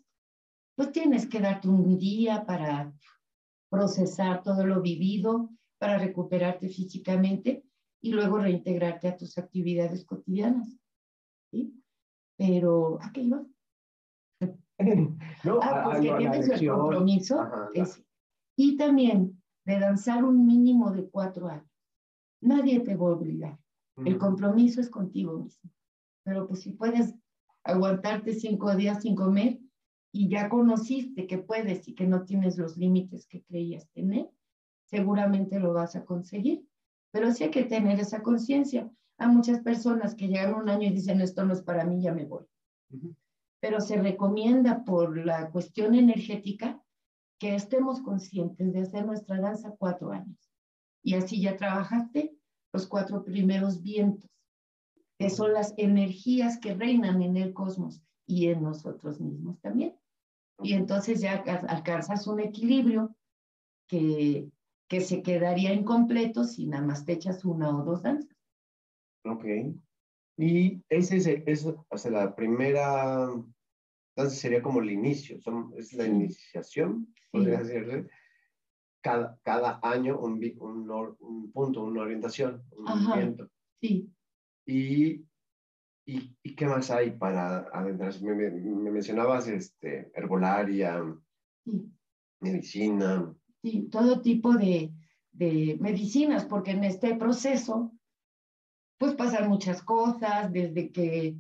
pues tienes que darte un día para procesar todo lo vivido, para recuperarte físicamente y luego reintegrarte a tus actividades cotidianas. ¿sí? Pero, ¿a qué iba? no, ah, pues que tienes el compromiso. y también de danzar un mínimo de cuatro años. Nadie te va a obligar. El compromiso es contigo mismo. Pero pues si puedes aguantarte cinco días sin comer y ya conociste que puedes y que no tienes los límites que creías tener, seguramente lo vas a conseguir. Pero sí hay que tener esa conciencia. Hay muchas personas que llegan un año y dicen, esto no es para mí, ya me voy. Pero se recomienda por la cuestión energética que estemos conscientes de hacer nuestra danza cuatro años. Y así ya trabajaste los cuatro primeros vientos, que son las energías que reinan en el cosmos y en nosotros mismos también. Y entonces ya alcanzas un equilibrio que que se quedaría incompleto si nada más te echas una o dos danzas. Ok. Y ese es, es o sea, la primera danza sería como el inicio, son, es la iniciación, podría decirle. Cada, cada año un, un, un, punto, una orientación, un movimiento. Sí. Y, y, y, qué más hay para adentrarse? Me, me, mencionabas este, herbolaria, sí. medicina todo tipo de, medicinas, porque en este proceso, pues pasan muchas cosas, desde que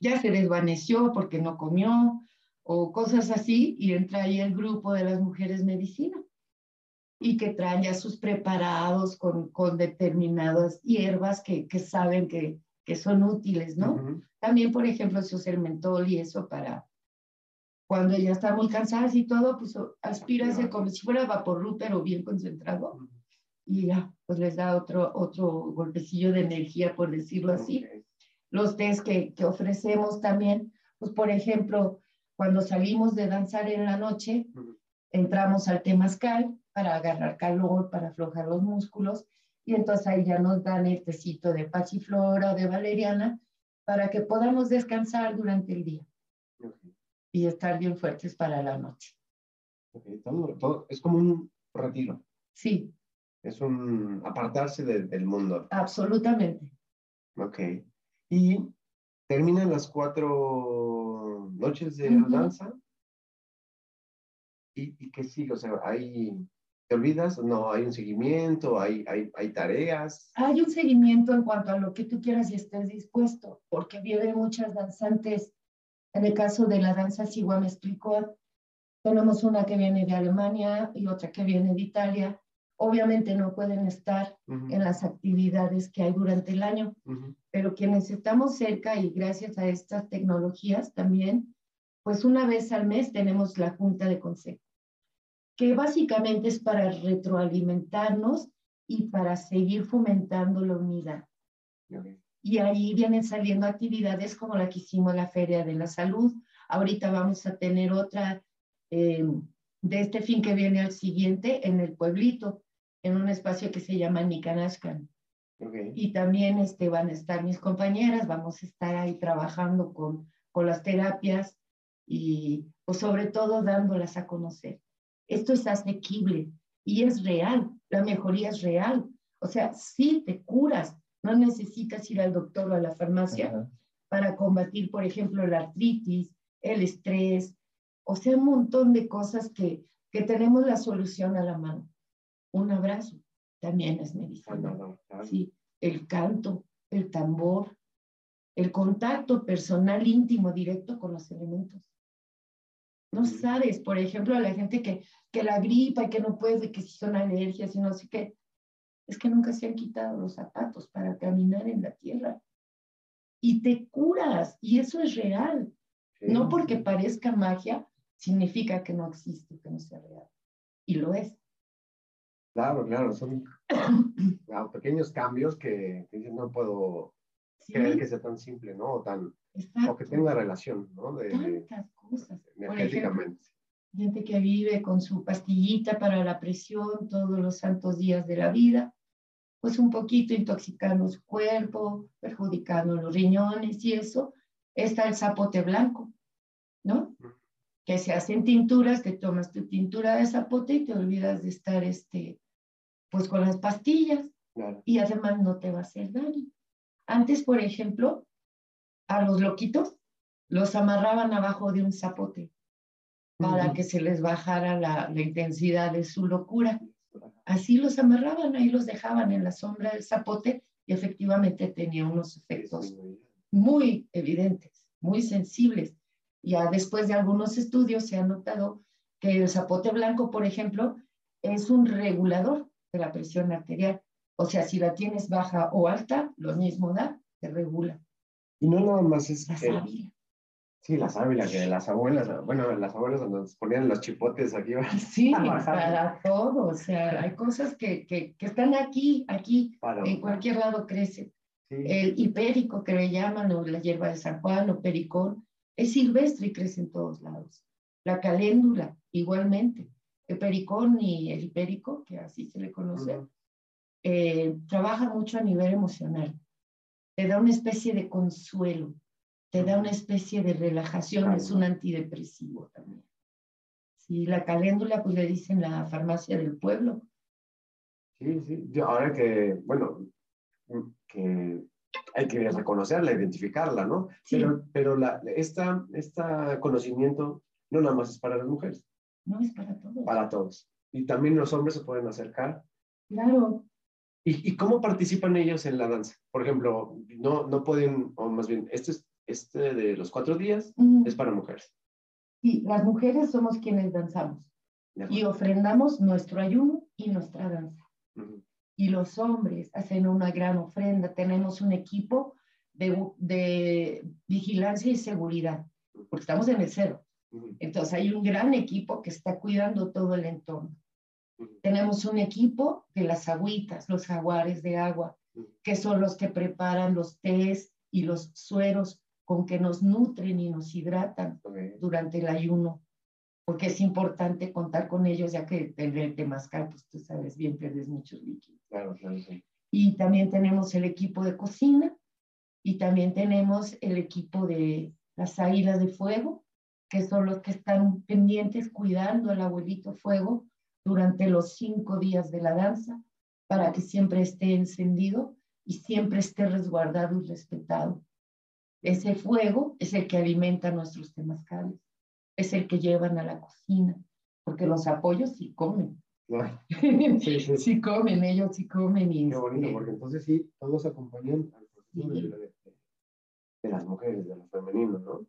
ya se desvaneció porque no comió, o cosas así, y entra ahí el grupo de las mujeres medicina, y que traen ya sus preparados con, con determinadas hierbas que, que saben que, que, son útiles, ¿no? También, por ejemplo, se usa el mentol y eso para cuando ya está muy cansada y todo, pues aspírase como si fuera vapor pero bien concentrado. Y ya, pues les da otro, otro golpecillo de energía, por decirlo así. Los test que, que ofrecemos también, pues por ejemplo, cuando salimos de danzar en la noche, entramos al temazcal para agarrar calor, para aflojar los músculos y entonces ahí ya nos dan el tecito de pasiflora o de valeriana para que podamos descansar durante el día y estar bien fuertes para la noche. es como un retiro. Sí. Es un apartarse del mundo. Absolutamente. Ok. Y terminan las cuatro noches de danza. ¿Y, ¿Y, qué sigue? O sea, hay, ¿te olvidas? No, hay un seguimiento, hay, hay, hay tareas. Hay un seguimiento en cuanto a lo que tú quieras y estés dispuesto, porque vienen muchas danzantes. En el caso de la danza me explicó, tenemos una que viene de Alemania y otra que viene de Italia obviamente no pueden estar en las actividades que hay durante el año, pero quienes estamos cerca y gracias a estas tecnologías también, pues una vez al mes tenemos la junta de consejo, que básicamente es para retroalimentarnos y para seguir fomentando la unidad. Y ahí vienen saliendo actividades como la que hicimos la Feria de la Salud. Ahorita vamos a tener otra eh, de este fin que viene al siguiente en el pueblito en un espacio que se llama Nicanashkan. Y también este, van a estar mis compañeras, vamos a estar ahí trabajando con, con las terapias y pues sobre todo dándolas a conocer. Esto es asequible y es real, la mejoría es real. O sea, sí te curas, no necesitas ir al doctor o a la farmacia para combatir, por ejemplo, la artritis, el estrés, o sea, un montón de cosas que, que tenemos la solución a la mano un abrazo también es medicina. Sí, el canto, el tambor, el contacto personal íntimo directo con los elementos. No sabes, por ejemplo, a la gente que, que la gripa y que no puede, que si son alergias y no sé qué, es que nunca se han quitado los zapatos para caminar en la tierra. Y te curas, y eso es real. No porque parezca magia, significa que no existe, que no sea real. Y lo es. Claro, claro, son pequeños cambios que, no puedo creer que sea tan simple, ¿no? O, tan, o que tenga relación, ¿no? De, Tantas cosas. Energéticamente. gente que vive con su pastillita para la presión todos los santos días de la vida, pues un poquito intoxicando su cuerpo, perjudicando los riñones y eso, está el zapote blanco, ¿no? Que se hacen tinturas, te tomas tu tintura de zapote y te olvidas de estar este, pues con las pastillas y además no te va a hacer daño. Antes, por ejemplo, a los loquitos los amarraban abajo de un zapote para que se les bajara la, intensidad de su locura. Así los amarraban, ahí los dejaban en la sombra del zapote y efectivamente tenía unos efectos muy evidentes, muy sensibles. Ya después de algunos estudios se ha notado que el zapote blanco, por ejemplo, es un regulador la presión arterial. O sea, si la tienes baja o alta, lo mismo da, se regula. Y no nada más es... La sábila. Sí, la sábila, que las abuelas, bueno, las abuelas nos ponían los chipotes aquí. Sí, para todo, o sea, hay cosas que, que, que están aquí, aquí, en cualquier lado crecen. El hipérico que le llaman, o la hierba de San Juan, o pericón, es silvestre y crece en todos lados. La caléndula, igualmente pericón y el hipérico, que así se le conoce, eh, trabaja mucho a nivel emocional. Te da una especie de consuelo, te da una especie de relajación, es un antidepresivo también. Sí, la caléndula, pues le dicen la farmacia del pueblo. Sí, sí. ahora que, bueno, que hay que reconocerla, identificarla, ¿no? Sí. Pero, pero la, esta, esta conocimiento no nada más es para las mujeres. No es para todos. Para todos. Y también los hombres se pueden acercar. Claro. ¿Y, y cómo participan ellos en la danza? Por ejemplo, no, no pueden, o más bien, este, este de los cuatro días es para mujeres. Sí, las mujeres somos quienes danzamos y ofrendamos nuestro ayuno y nuestra danza. Y los hombres hacen una gran ofrenda. Tenemos un equipo de, de vigilancia y seguridad, porque estamos en el cero. Entonces hay un gran equipo que está cuidando todo el entorno. Tenemos un equipo de las agüitas, los jaguares de agua, que son los que preparan los tés y los sueros con que nos nutren y nos hidratan durante el ayuno, porque es importante contar con ellos, ya que tener temazcal, pues tú sabes bien, pierdes muchos líquidos. Claro, claro, Y también tenemos el equipo de cocina y también tenemos el equipo de las águilas de fuego, que son los que están pendientes cuidando al abuelito fuego durante los cinco días de la danza para que siempre esté encendido y siempre esté resguardado y respetado. Ese fuego es el que alimenta nuestros temazcales, es el que llevan a la cocina, porque los apoyos sí comen. Sí, sí. sí, comen, ellos sí comen. Y, Qué bonito, porque entonces sí, todos acompañan al proceso de, las mujeres, de lo femenino, ¿no?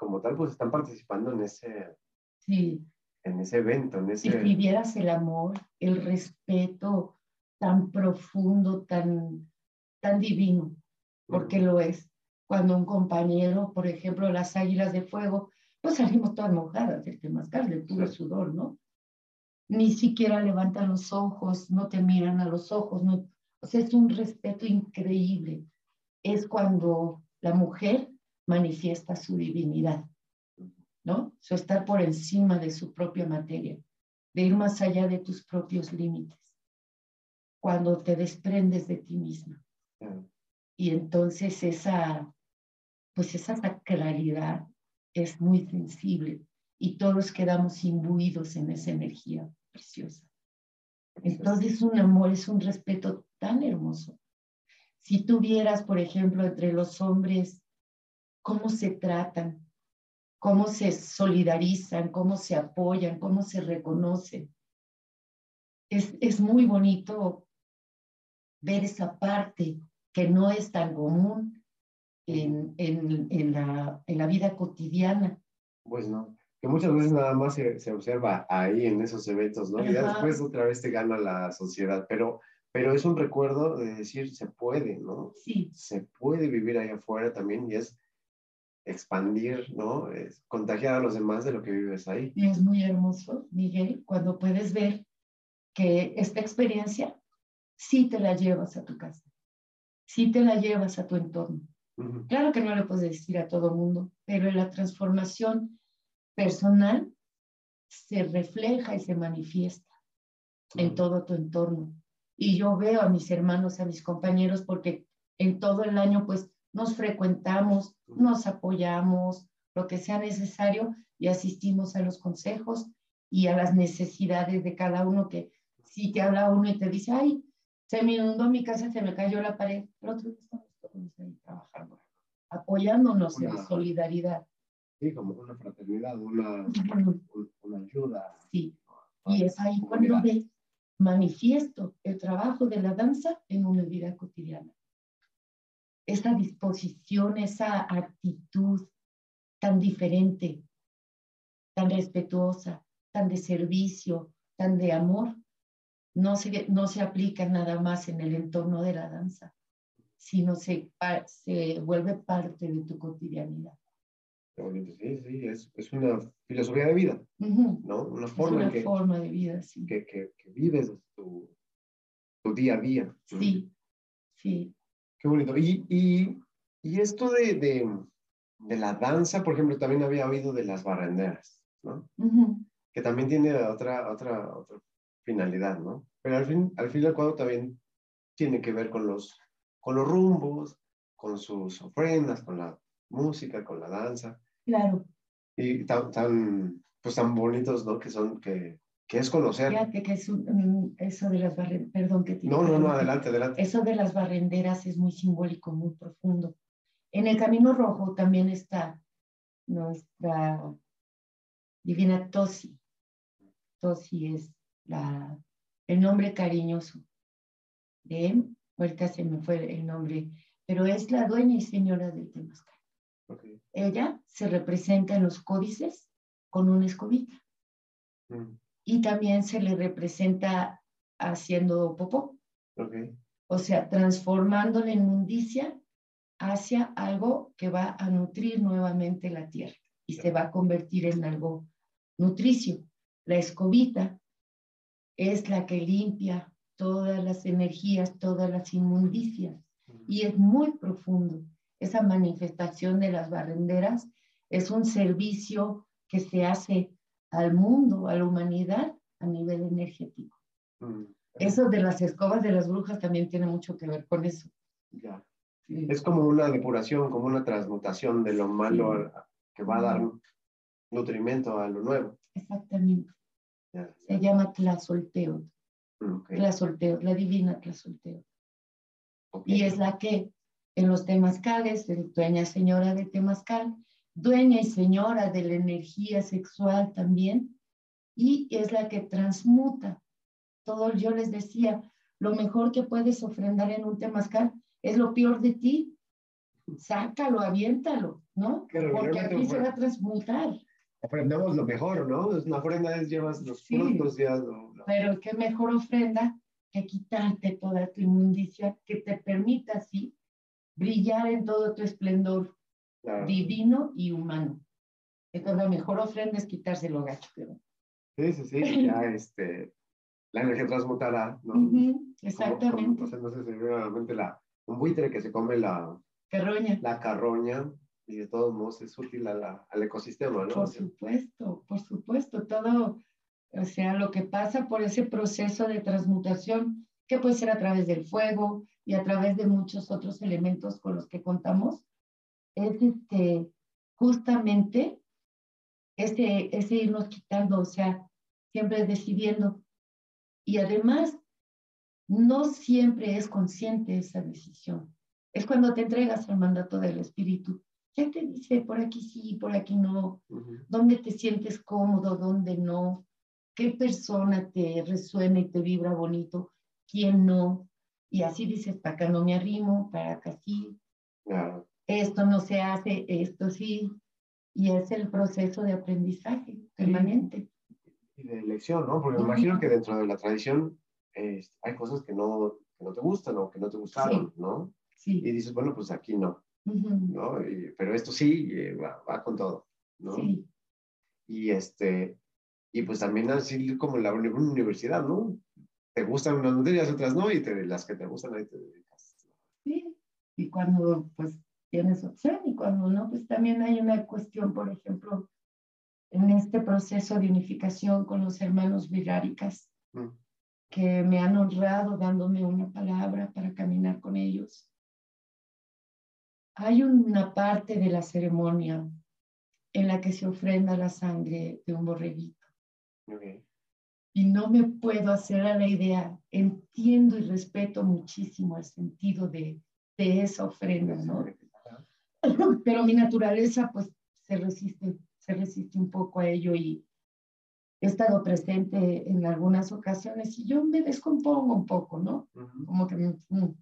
Como tal, pues están participando en ese, sí. en ese evento, en ese... Si vivieras el amor, el respeto tan profundo, tan, tan divino, porque lo es. Cuando un compañero, por ejemplo, las águilas de fuego, pues salimos todas mojadas del temazcal, del puro sudor, ¿no? Ni siquiera levantan los ojos, no te miran a los ojos, no, o sea, es un respeto increíble. Es cuando la mujer manifiesta su divinidad, ¿no? Su estar por encima de su propia materia, de ir más allá de tus propios límites, cuando te desprendes de ti misma. Y entonces esa, pues esa sacralidad es muy sensible y todos quedamos imbuidos en esa energía preciosa. Entonces un amor es un respeto tan hermoso. Si tuvieras, por ejemplo, entre los hombres, cómo se tratan, cómo se solidarizan, cómo se apoyan, cómo se reconocen. Es, es muy bonito ver esa parte que no es tan común en, en, en, la, en la vida cotidiana. Pues no, que muchas veces nada más se, se observa ahí en esos eventos, ¿no? Y después otra vez te gana la sociedad, pero, pero es un recuerdo de decir, se puede, ¿no? Sí. Se puede vivir ahí afuera también y es expandir, ¿no? Es contagiar a los demás de lo que vives ahí. Y es muy hermoso, Miguel, cuando puedes ver que esta experiencia sí te la llevas a tu casa, sí te la llevas a tu entorno. Claro que no le puedes decir a todo mundo, pero en la transformación personal se refleja y se manifiesta en todo tu entorno. Y yo veo a mis hermanos, a mis compañeros, porque en todo el año pues nos frecuentamos, nos apoyamos, lo que sea necesario y asistimos a los consejos y a las necesidades de cada uno que si te habla uno y te dice, ay, se me inundó mi casa, se me cayó la pared, pero otro estamos todos ahí trabajando, apoyándonos en solidaridad. Sí, como una fraternidad, una, una ayuda. Sí, y es ahí cuando ves manifiesto el trabajo de la danza en una vida cotidiana. Esa disposición, esa actitud tan diferente, tan respetuosa, tan de servicio, tan de amor, no se, no se aplica nada más en el entorno de la danza, sino se, se vuelve parte de tu cotidianidad. Sí, sí, es, es una filosofía de vida, ¿no? Una forma, una forma de vida, sí. que, que, que vives tu, tu, día a día. Sí, sí. Qué bonito. Y, y, y esto de, de, de, la danza, por ejemplo, también había oído de las barrenderas, ¿no? Que también tiene otra, otra, otra finalidad, ¿no? Pero al fin, al fin y al cabo también tiene que ver con los, con los rumbos, con sus ofrendas, con la música, con la danza. Claro. Y tan, tan, pues tan bonitos, ¿no? Que son, que, que es conocer. Fíjate que es eso de las barrenderas, perdón que te No, no, no, adelante, adelante. Eso de las barrenderas es muy simbólico, muy profundo. En el Camino Rojo también está nuestra divina Tosi. Tosi es la, el nombre cariñoso de, ahorita se me fue el nombre, pero es la dueña y señora del Temazcal. Ella se representa en los códices con una escobita. Mm. Y también se le representa haciendo popó. O sea, transformando la inmundicia hacia algo que va a nutrir nuevamente la tierra y se va a convertir en algo nutricio. La escobita es la que limpia todas las energías, todas las inmundicias y es muy profundo esa manifestación de las barrenderas es un servicio que se hace al mundo, a la humanidad a nivel energético. Mm. Eso de las escobas de las brujas también tiene mucho que ver con eso. Ya. Es como una depuración, como una transmutación de lo malo que va a dar nutrimento a lo nuevo. Exactamente. Se llama Tlazolteo. Mm, okay. la divina Tlazolteo. Y es la que en los temazcales, dueña señora de temazcal, dueña y señora de la energía sexual también, y es la que transmuta. Todo yo les decía, lo mejor que puedes ofrendar en un temazcal es lo peor de ti. Sácalo, aviéntalo, ¿no? Porque aquí se va a transmutar. Ofrendamos lo mejor, ¿no? Una ofrenda es llevas los frutos días. Pero qué mejor ofrenda que quitarte toda tu inmundicia, que te permita así brillar en todo tu esplendor divino y humano. Entonces, la mejor ofrenda es quitarse lo gacho. Sí, sí, sí, ya este, la energía transmutará, ¿no? exactamente. Como, no sé, se ve la, un buitre que se come la carroña. La carroña, y de todos modos es útil al ecosistema, ¿no? Por supuesto, por supuesto, todo, o sea, lo que pasa por ese proceso de transmutación, que puede ser a través del fuego y a través de muchos otros elementos con los que contamos, es este, justamente ese, ese irnos quitando, o sea, siempre decidiendo. Y además, no siempre es consciente esa decisión. Es cuando te entregas al mandato del espíritu. Ya te dice por aquí sí, por aquí no, dónde te sientes cómodo, dónde no, qué persona te resuena y te vibra bonito, quién no. Y así dices, para acá no me arrimo, para acá sí. Esto no se hace, esto sí. Y es el proceso de aprendizaje permanente. Y de elección, ¿no? Porque me imagino que dentro de la tradición hay cosas que no, que no te gustan o que no te gustaron, ¿no? Sí. Y dices, bueno, pues aquí no. ¿no? pero esto sí eh, va, con todo, ¿no? Sí. Y este, y pues también así como la universidad, ¿no? Te gustan unas materias, otras no, y te, las que te gustan ahí te dedicas. Sí, y cuando pues tienes opción y cuando no, pues también hay una cuestión, por ejemplo, en este proceso de unificación con los hermanos viráricas, mm. que me han honrado dándome una palabra para caminar con ellos hay una parte de la ceremonia en la que se ofrenda la sangre de un borreguito. Y no me puedo hacer a la idea, entiendo y respeto muchísimo el sentido de, de esa ofrenda, ¿no? Pero mi naturaleza pues se resiste, se resiste un poco a ello y he estado presente en algunas ocasiones y yo me descompongo un poco, ¿no? Como que mm,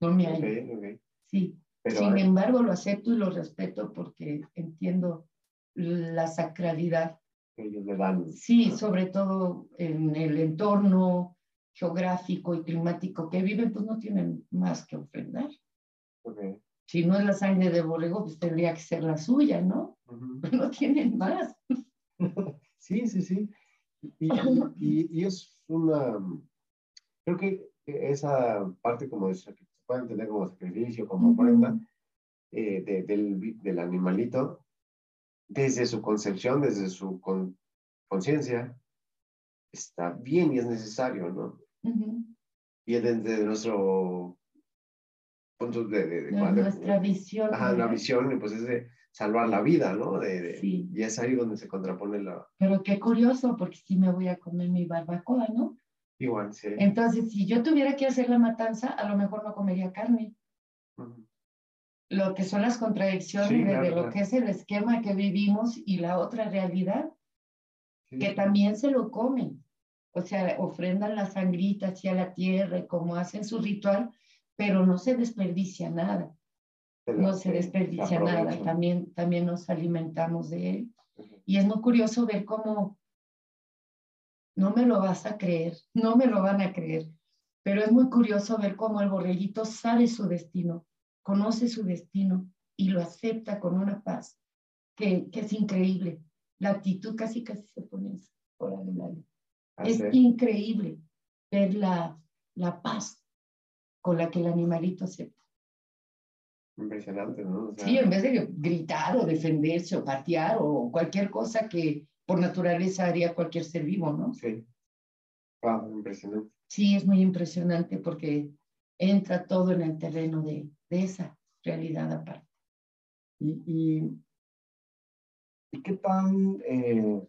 no me hay. Sí, sin embargo, lo acepto y lo respeto porque entiendo la sacralidad. Ellos le dan. Sí, sobre todo en el entorno geográfico y climático que viven, pues no tienen más que ofrendar. Si no es la sangre de borrego, pues tendría que ser la suya, ¿no? No tienen más. sí, sí, sí. Y, y, es una, creo que esa parte como de pueden tener como sacrificio, como ofrenda eh, del, del, animalito, desde su concepción, desde su conciencia, está bien y es necesario, ¿no? Y desde nuestro punto de... de, nuestra visión. Ajá, la visión, pues es de salvar la vida, ¿no? De, sí. Y es ahí donde se contrapone la... Pero qué curioso, porque sí me voy a comer mi barbacoa, ¿no? Igual, sí. Entonces, si yo tuviera que hacer la matanza, a lo mejor no comería carne. Lo que son las contradicciones de, lo que es el esquema que vivimos y la otra realidad, que también se lo comen. O sea, ofrendan la sangrita hacia la tierra, como hacen su ritual, pero no se desperdicia nada. no se desperdicia nada, también, también nos alimentamos de él. Y es muy curioso ver cómo no me lo vas a creer, no me lo van a creer. Pero es muy curioso ver cómo el borreguito sabe su destino, conoce su destino y lo acepta con una paz que, es increíble. La actitud casi casi se pone por adelante. Es increíble ver la, la paz con la que el animalito acepta. Impresionante, ¿no? sí, en vez de gritar o defenderse o patear o cualquier cosa que por naturaleza haría cualquier ser vivo, ¿no? Sí. Wow, impresionante. Sí, es muy impresionante porque entra todo en el terreno de, esa realidad aparte. ¿Y, y, qué tan... Eh,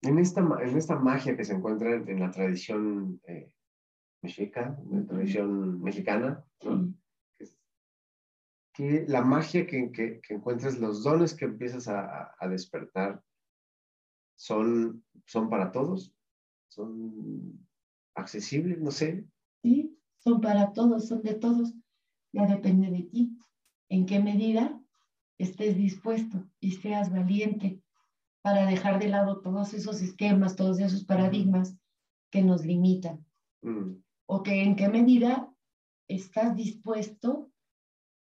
en, esta, en esta magia que se encuentra en la tradición eh, mexica, la tradición mexicana, ¿no? que la magia que, que, que, encuentras, los dones que empiezas a, a, despertar, son, son para todos, son accesibles, no sé. Sí, son para todos, son de todos. Ya depende de ti. En qué medida estés dispuesto y seas valiente para dejar de lado todos esos esquemas, todos esos paradigmas que nos limitan. Mm. O que en qué medida estás dispuesto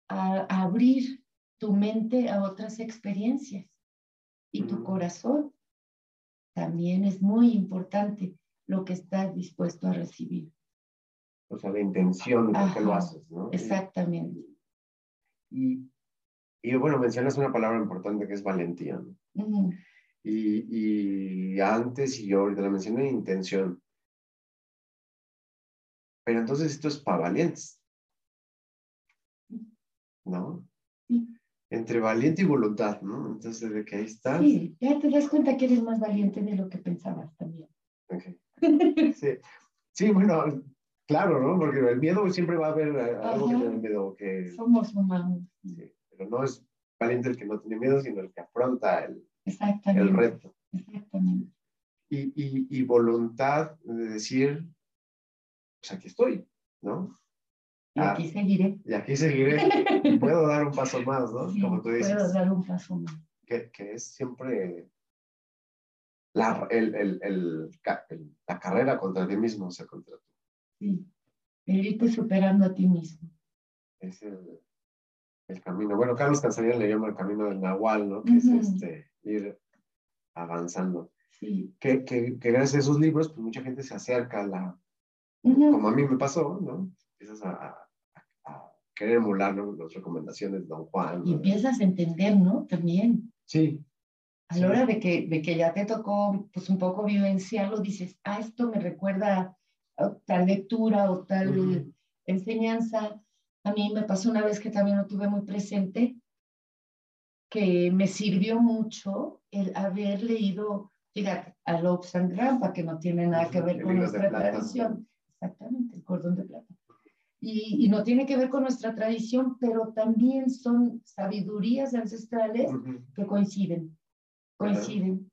a, abrir tu mente a otras experiencias y tu corazón. También es muy importante lo que estás dispuesto a recibir. O sea, la intención de que lo haces, ¿no? Exactamente. Y, y, bueno, mencionas una palabra importante que es valentía, ¿no? y, y, antes y yo ahorita la mencioné, intención. Pero entonces esto es para valientes. ¿no? Entre valiente y voluntad, ¿no? Entonces, de que ahí estás. Sí, ya te das cuenta que eres más valiente de lo que pensabas también. Sí. sí, bueno, claro, ¿no? Porque el miedo siempre va a haber eh, algo que te miedo. Que... Somos humanos. Sí, pero no es valiente el que no tiene miedo, sino el que afronta el, el reto. Exactamente. Y, y, y voluntad de decir, pues aquí estoy, ¿no? Y aquí ah, seguiré. Y aquí seguiré. puedo dar un paso más, ¿no? Como tú dices. Puedo dar un paso más. Que, que es siempre la, el, el, el, la carrera contra ti mismo, o sea, contra tú. Sí, el irte superando a ti mismo. Es el, el camino. Bueno, Carlos Canciller le llama el camino del Nahual, ¿no? Que es este, ir avanzando. Sí. Que, que, que, gracias a esos libros, pues mucha gente se acerca a la, como a mí me pasó, ¿no? Empiezas a, querer emular las recomendaciones de Don Juan. Y empiezas a entender, ¿no? También. Sí. A la hora de que, de que ya te tocó, pues un poco vivenciarlo, dices, ah, esto me recuerda a tal lectura o tal enseñanza. A mí me pasó una vez que también lo tuve muy presente, que me sirvió mucho el haber leído, fíjate, a Lobs and Grandpa, que no tiene nada que ver con nuestra tradición. Exactamente, el cordón de plata y, no tiene que ver con nuestra tradición, pero también son sabidurías ancestrales que coinciden, coinciden.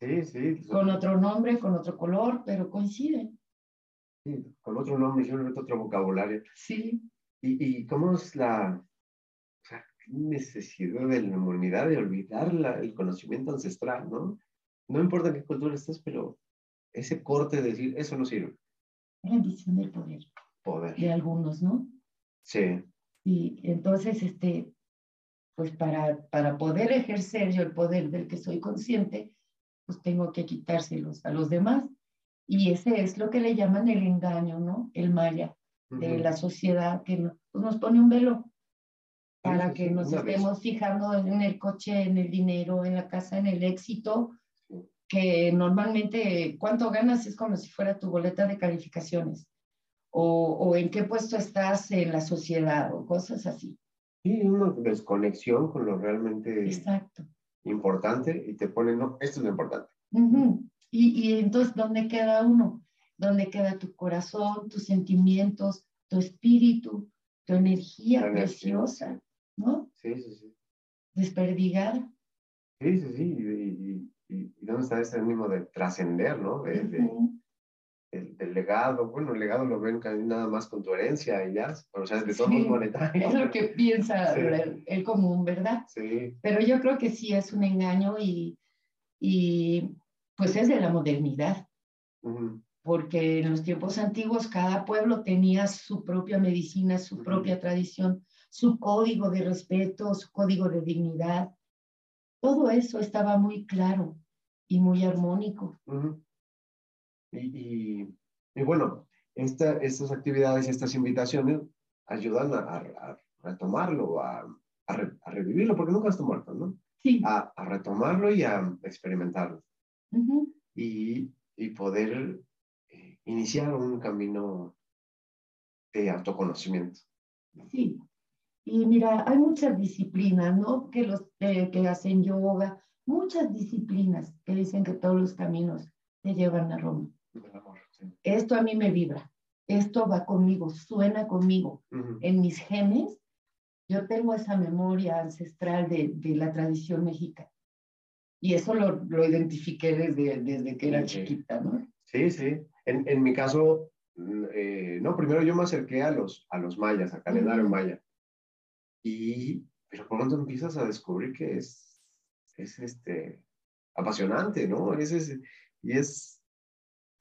Sí, sí. Con otro nombre, con otro color, pero coinciden. Sí, con otro nombre, simplemente otro vocabulario. Sí. ¿Y, y cómo es la necesidad de la humanidad de olvidar la, el conocimiento ancestral, ¿no? No importa en qué cultura estás, pero ese corte de decir, eso no sirve. La ambición del poder de algunos, ¿no? Sí. Y entonces, este, pues para, para poder ejercer yo el poder del que soy consciente, pues tengo que quitárselos a los demás. Y ese es lo que le llaman el engaño, ¿no? El maya de la sociedad que pues nos pone un velo para que nos estemos fijando en el coche, en el dinero, en la casa, en el éxito, que normalmente cuánto ganas es como si fuera tu boleta de calificaciones o, en qué puesto estás en la sociedad o cosas así. Sí, una desconexión con lo realmente Exacto. importante y te ponen, no, esto es lo importante. y, y entonces, ¿dónde queda uno? ¿Dónde queda tu corazón, tus sentimientos, tu espíritu, tu energía preciosa? ¿No? Sí, sí, sí. Desperdigada. Sí, sí, sí. Y, y, dónde está ese ánimo de trascender, ¿no? De, el, legado, bueno, el legado lo ven nada más con tu herencia y ya, o sea, de todos monetarios. Es lo que piensa el, común, ¿verdad? Sí. Pero yo creo que sí es un engaño y, y pues es de la modernidad. Porque en los tiempos antiguos cada pueblo tenía su propia medicina, su propia tradición, su código de respeto, su código de dignidad. Todo eso estaba muy claro y muy armónico. Y, y, bueno, esta, estas actividades y estas invitaciones ayudan a, retomarlo, a, a, revivirlo, porque nunca está muerto, ¿no? Sí. A, retomarlo y a experimentarlo. y, y poder eh, iniciar un camino de autoconocimiento. Sí, y mira, hay muchas disciplinas, ¿no? Que, los, que hacen yoga, muchas disciplinas que dicen que todos los caminos te llevan a Roma. Esto a mí me vibra, esto va conmigo, suena conmigo. En mis genes, yo tengo esa memoria ancestral de, de la tradición mexicana. Y eso lo, lo identifiqué desde, desde que era chiquita, ¿no? Sí, sí. En, en mi caso, mm, eh, no, primero yo me acerqué a los, a los mayas, al calendario maya. Y, pero pronto empiezas a descubrir que es, es este, apasionante, ¿no? Es, es, y es,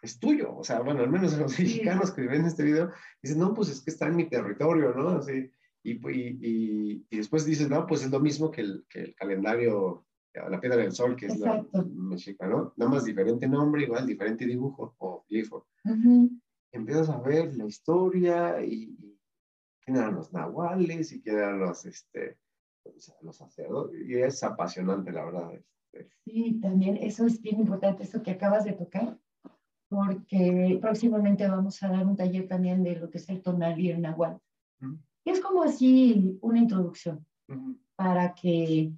es tuyo. O sea, bueno, al menos los mexicanos que ven este video, dicen, no, pues es que está en mi territorio, ¿no? Así, y, y, y, después dices, no, pues es lo mismo que el, que el calendario la piedra del sol, que es la mexicana, ¿no? Nada más diferente nombre, igual diferente dibujo o glifo. Empiezas a ver la historia y, eran los nahuales y quién eran los, este, los sacerdotes. Y es apasionante, la verdad. Este. Sí, también eso es bien importante, eso que acabas de tocar, porque próximamente vamos a dar un taller también de lo que es el tonal y el nahual. Es como así una introducción para que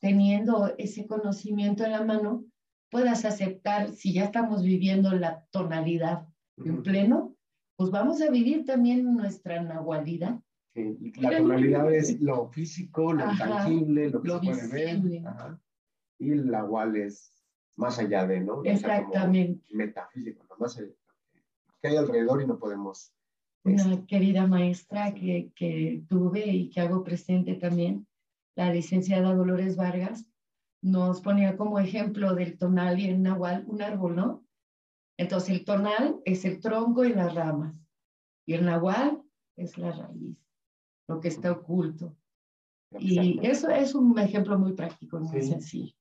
teniendo ese conocimiento en la mano, puedas aceptar, si ya estamos viviendo la tonalidad en pleno, pues vamos a vivir también nuestra nahualidad. la tonalidad es lo físico, lo tangible, lo que se puede ver. Y el nahual es más allá de, ¿no? Exactamente. metafísico, ¿no? más que hay alrededor y no podemos. Una este, querida maestra que, que tuve y que hago presente también, la licenciada Dolores Vargas, nos ponía como ejemplo del tonal y el nahual un árbol, ¿no? Entonces el tonal es el tronco y las ramas, y el nahual es la raíz, lo que está oculto. Y eso es un ejemplo muy práctico, muy sencillo.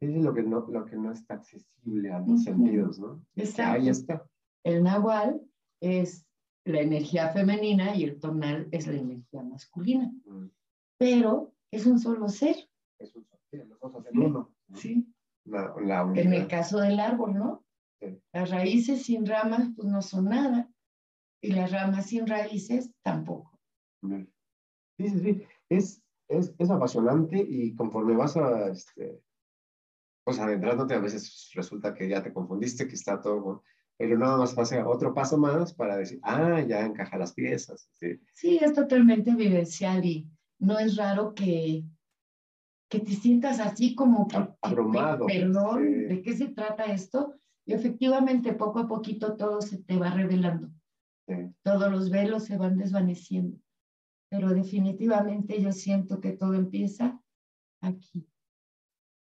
Es lo que, no, lo que no está accesible a los sentidos, ¿no? Ahí está. El nahual es la energía femenina y el tonal es la energía masculina. Mm. Pero es un solo ser. Es un solo ser, los dos hacen uno. Sí. en el caso del árbol, ¿no? Las raíces sin ramas, pues no son nada. Y las ramas sin raíces, tampoco. Sí, sí, sí. Es, es, es apasionante y conforme vas a, este, pues adentrándote, a veces resulta que ya te confundiste, que está todo, pero nada más pasa otro paso más para decir, ah, ya encaja las piezas. Sí, sí es totalmente vivencial y no es raro que, que te sientas así como que, abrumado. perdón, ¿de qué se trata esto? Y efectivamente, poco a poquito todo se te va revelando. Todos los velos se van desvaneciendo. Pero definitivamente yo siento que todo empieza aquí.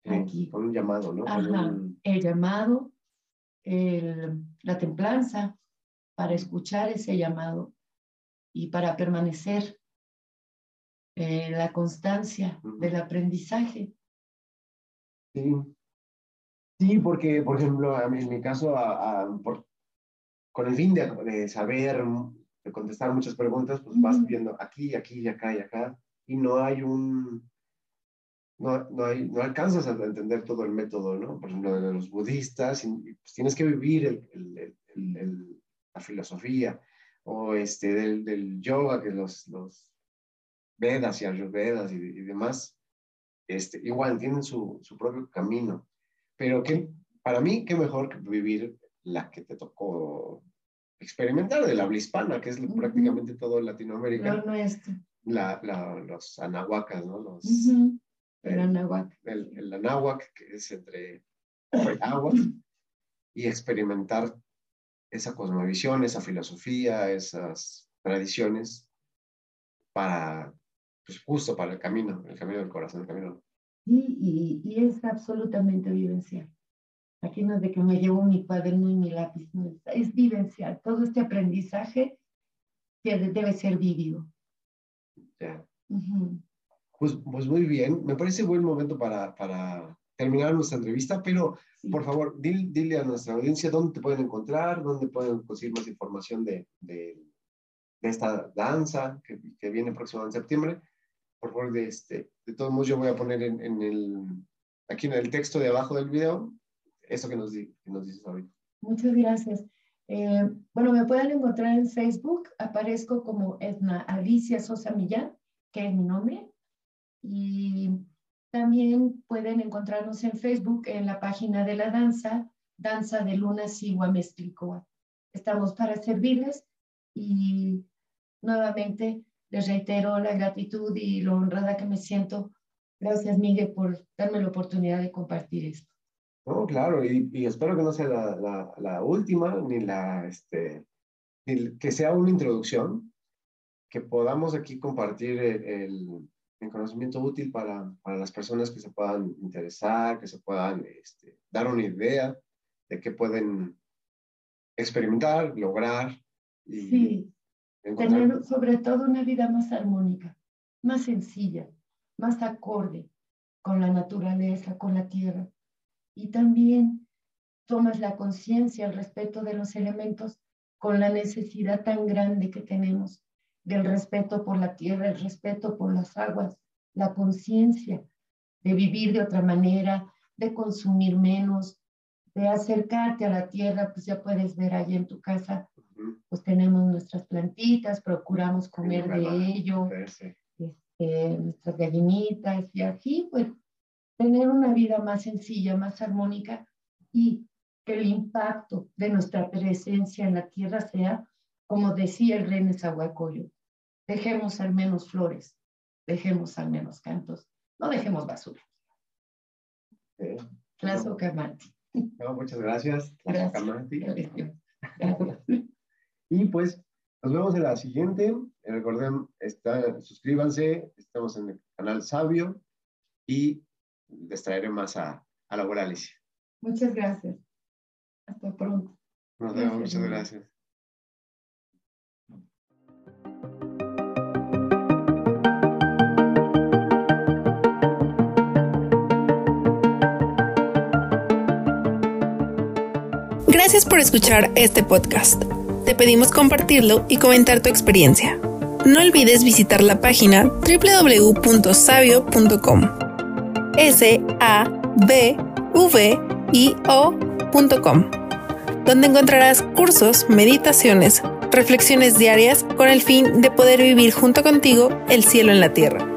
aquí. Con un llamado, ¿no? Ajá, El llamado, el, la templanza para escuchar ese llamado y para permanecer eh, la constancia del aprendizaje. Sí. Sí, porque, por ejemplo, en mi caso, con el fin de, saber, de contestar muchas preguntas, pues vas viendo aquí, aquí, acá y acá, y no hay un, no, no, hay, no, alcanzas a entender todo el método, ¿no? Por ejemplo, de los budistas, pues tienes que vivir el, el, la filosofía, o este, del, del yoga, que los, los Vedas y Ayurvedas y, y demás, este, igual tienen su, su propio camino. Pero que, para mí, qué mejor que vivir la que te tocó experimentar de la habla hispana, que es prácticamente todo Latinoamérica. La, la, los anahuacas, ¿no? Los, El, anahuac. El, el anahuac, que es entre agua, y experimentar esa cosmovisión, esa filosofía, esas tradiciones para pues justo para el camino, el camino del corazón, el camino. Y, y, es absolutamente vivencial. Aquí no es de que me llevo mi cuaderno y mi lápiz, es vivencial. Todo este aprendizaje debe ser vivido. Ya. pues, pues muy bien, me parece buen momento para, para terminar nuestra entrevista, pero por favor, dile, a nuestra audiencia dónde te pueden encontrar, dónde pueden conseguir más información de, de, de esta danza que, que, viene próximo en septiembre por favor, de, este, de todos modos yo voy a poner en, el, aquí en el texto de abajo del video eso que nos, que nos dices ahorita. Muchas gracias. Eh, bueno, me pueden encontrar en Facebook, aparezco como Edna Alicia Sosa Millán, que es mi nombre, y también pueden encontrarnos en Facebook en la página de la danza, Danza de Luna Sigua Mestricoa. Estamos para servirles y nuevamente les reitero la gratitud y lo honrada que me siento. Gracias, Miguel, por darme la oportunidad de compartir esto. No, claro, y, espero que no sea la, la, última, ni la, este, que sea una introducción, que podamos aquí compartir el, el, conocimiento útil para, para, las personas que se puedan interesar, que se puedan este, dar una idea de qué pueden experimentar, lograr y sí. Tener sobre todo una vida más armónica, más sencilla, más acorde con la naturaleza, con la tierra. Y también tomas la conciencia, el respeto de los elementos con la necesidad tan grande que tenemos del respeto por la tierra, el respeto por las aguas, la conciencia de vivir de otra manera, de consumir menos, de acercarte a la tierra, pues ya puedes ver allí en tu casa, pues tenemos nuestras plantitas, procuramos comer de ello, este, nuestras gallinitas y así, pues tener una vida más sencilla, más armónica y que el impacto de nuestra presencia en la tierra sea, como decía el rey Nezahualcóyotl, dejemos al menos flores, dejemos al menos cantos, no dejemos basura. Sí. No, muchas gracias. Y pues nos vemos en la siguiente. Recuerden, está, suscríbanse, estamos en el canal Sabio y les traeré más a, a la Alicia. Muchas gracias. Hasta pronto. Nos vemos, muchas gracias. Gracias por escuchar este podcast. Te pedimos compartirlo y comentar tu experiencia. No olvides visitar la página www.sabio.com s-a-b-v-i-o.com, donde encontrarás cursos, meditaciones, reflexiones diarias con el fin de poder vivir junto contigo el cielo en la tierra.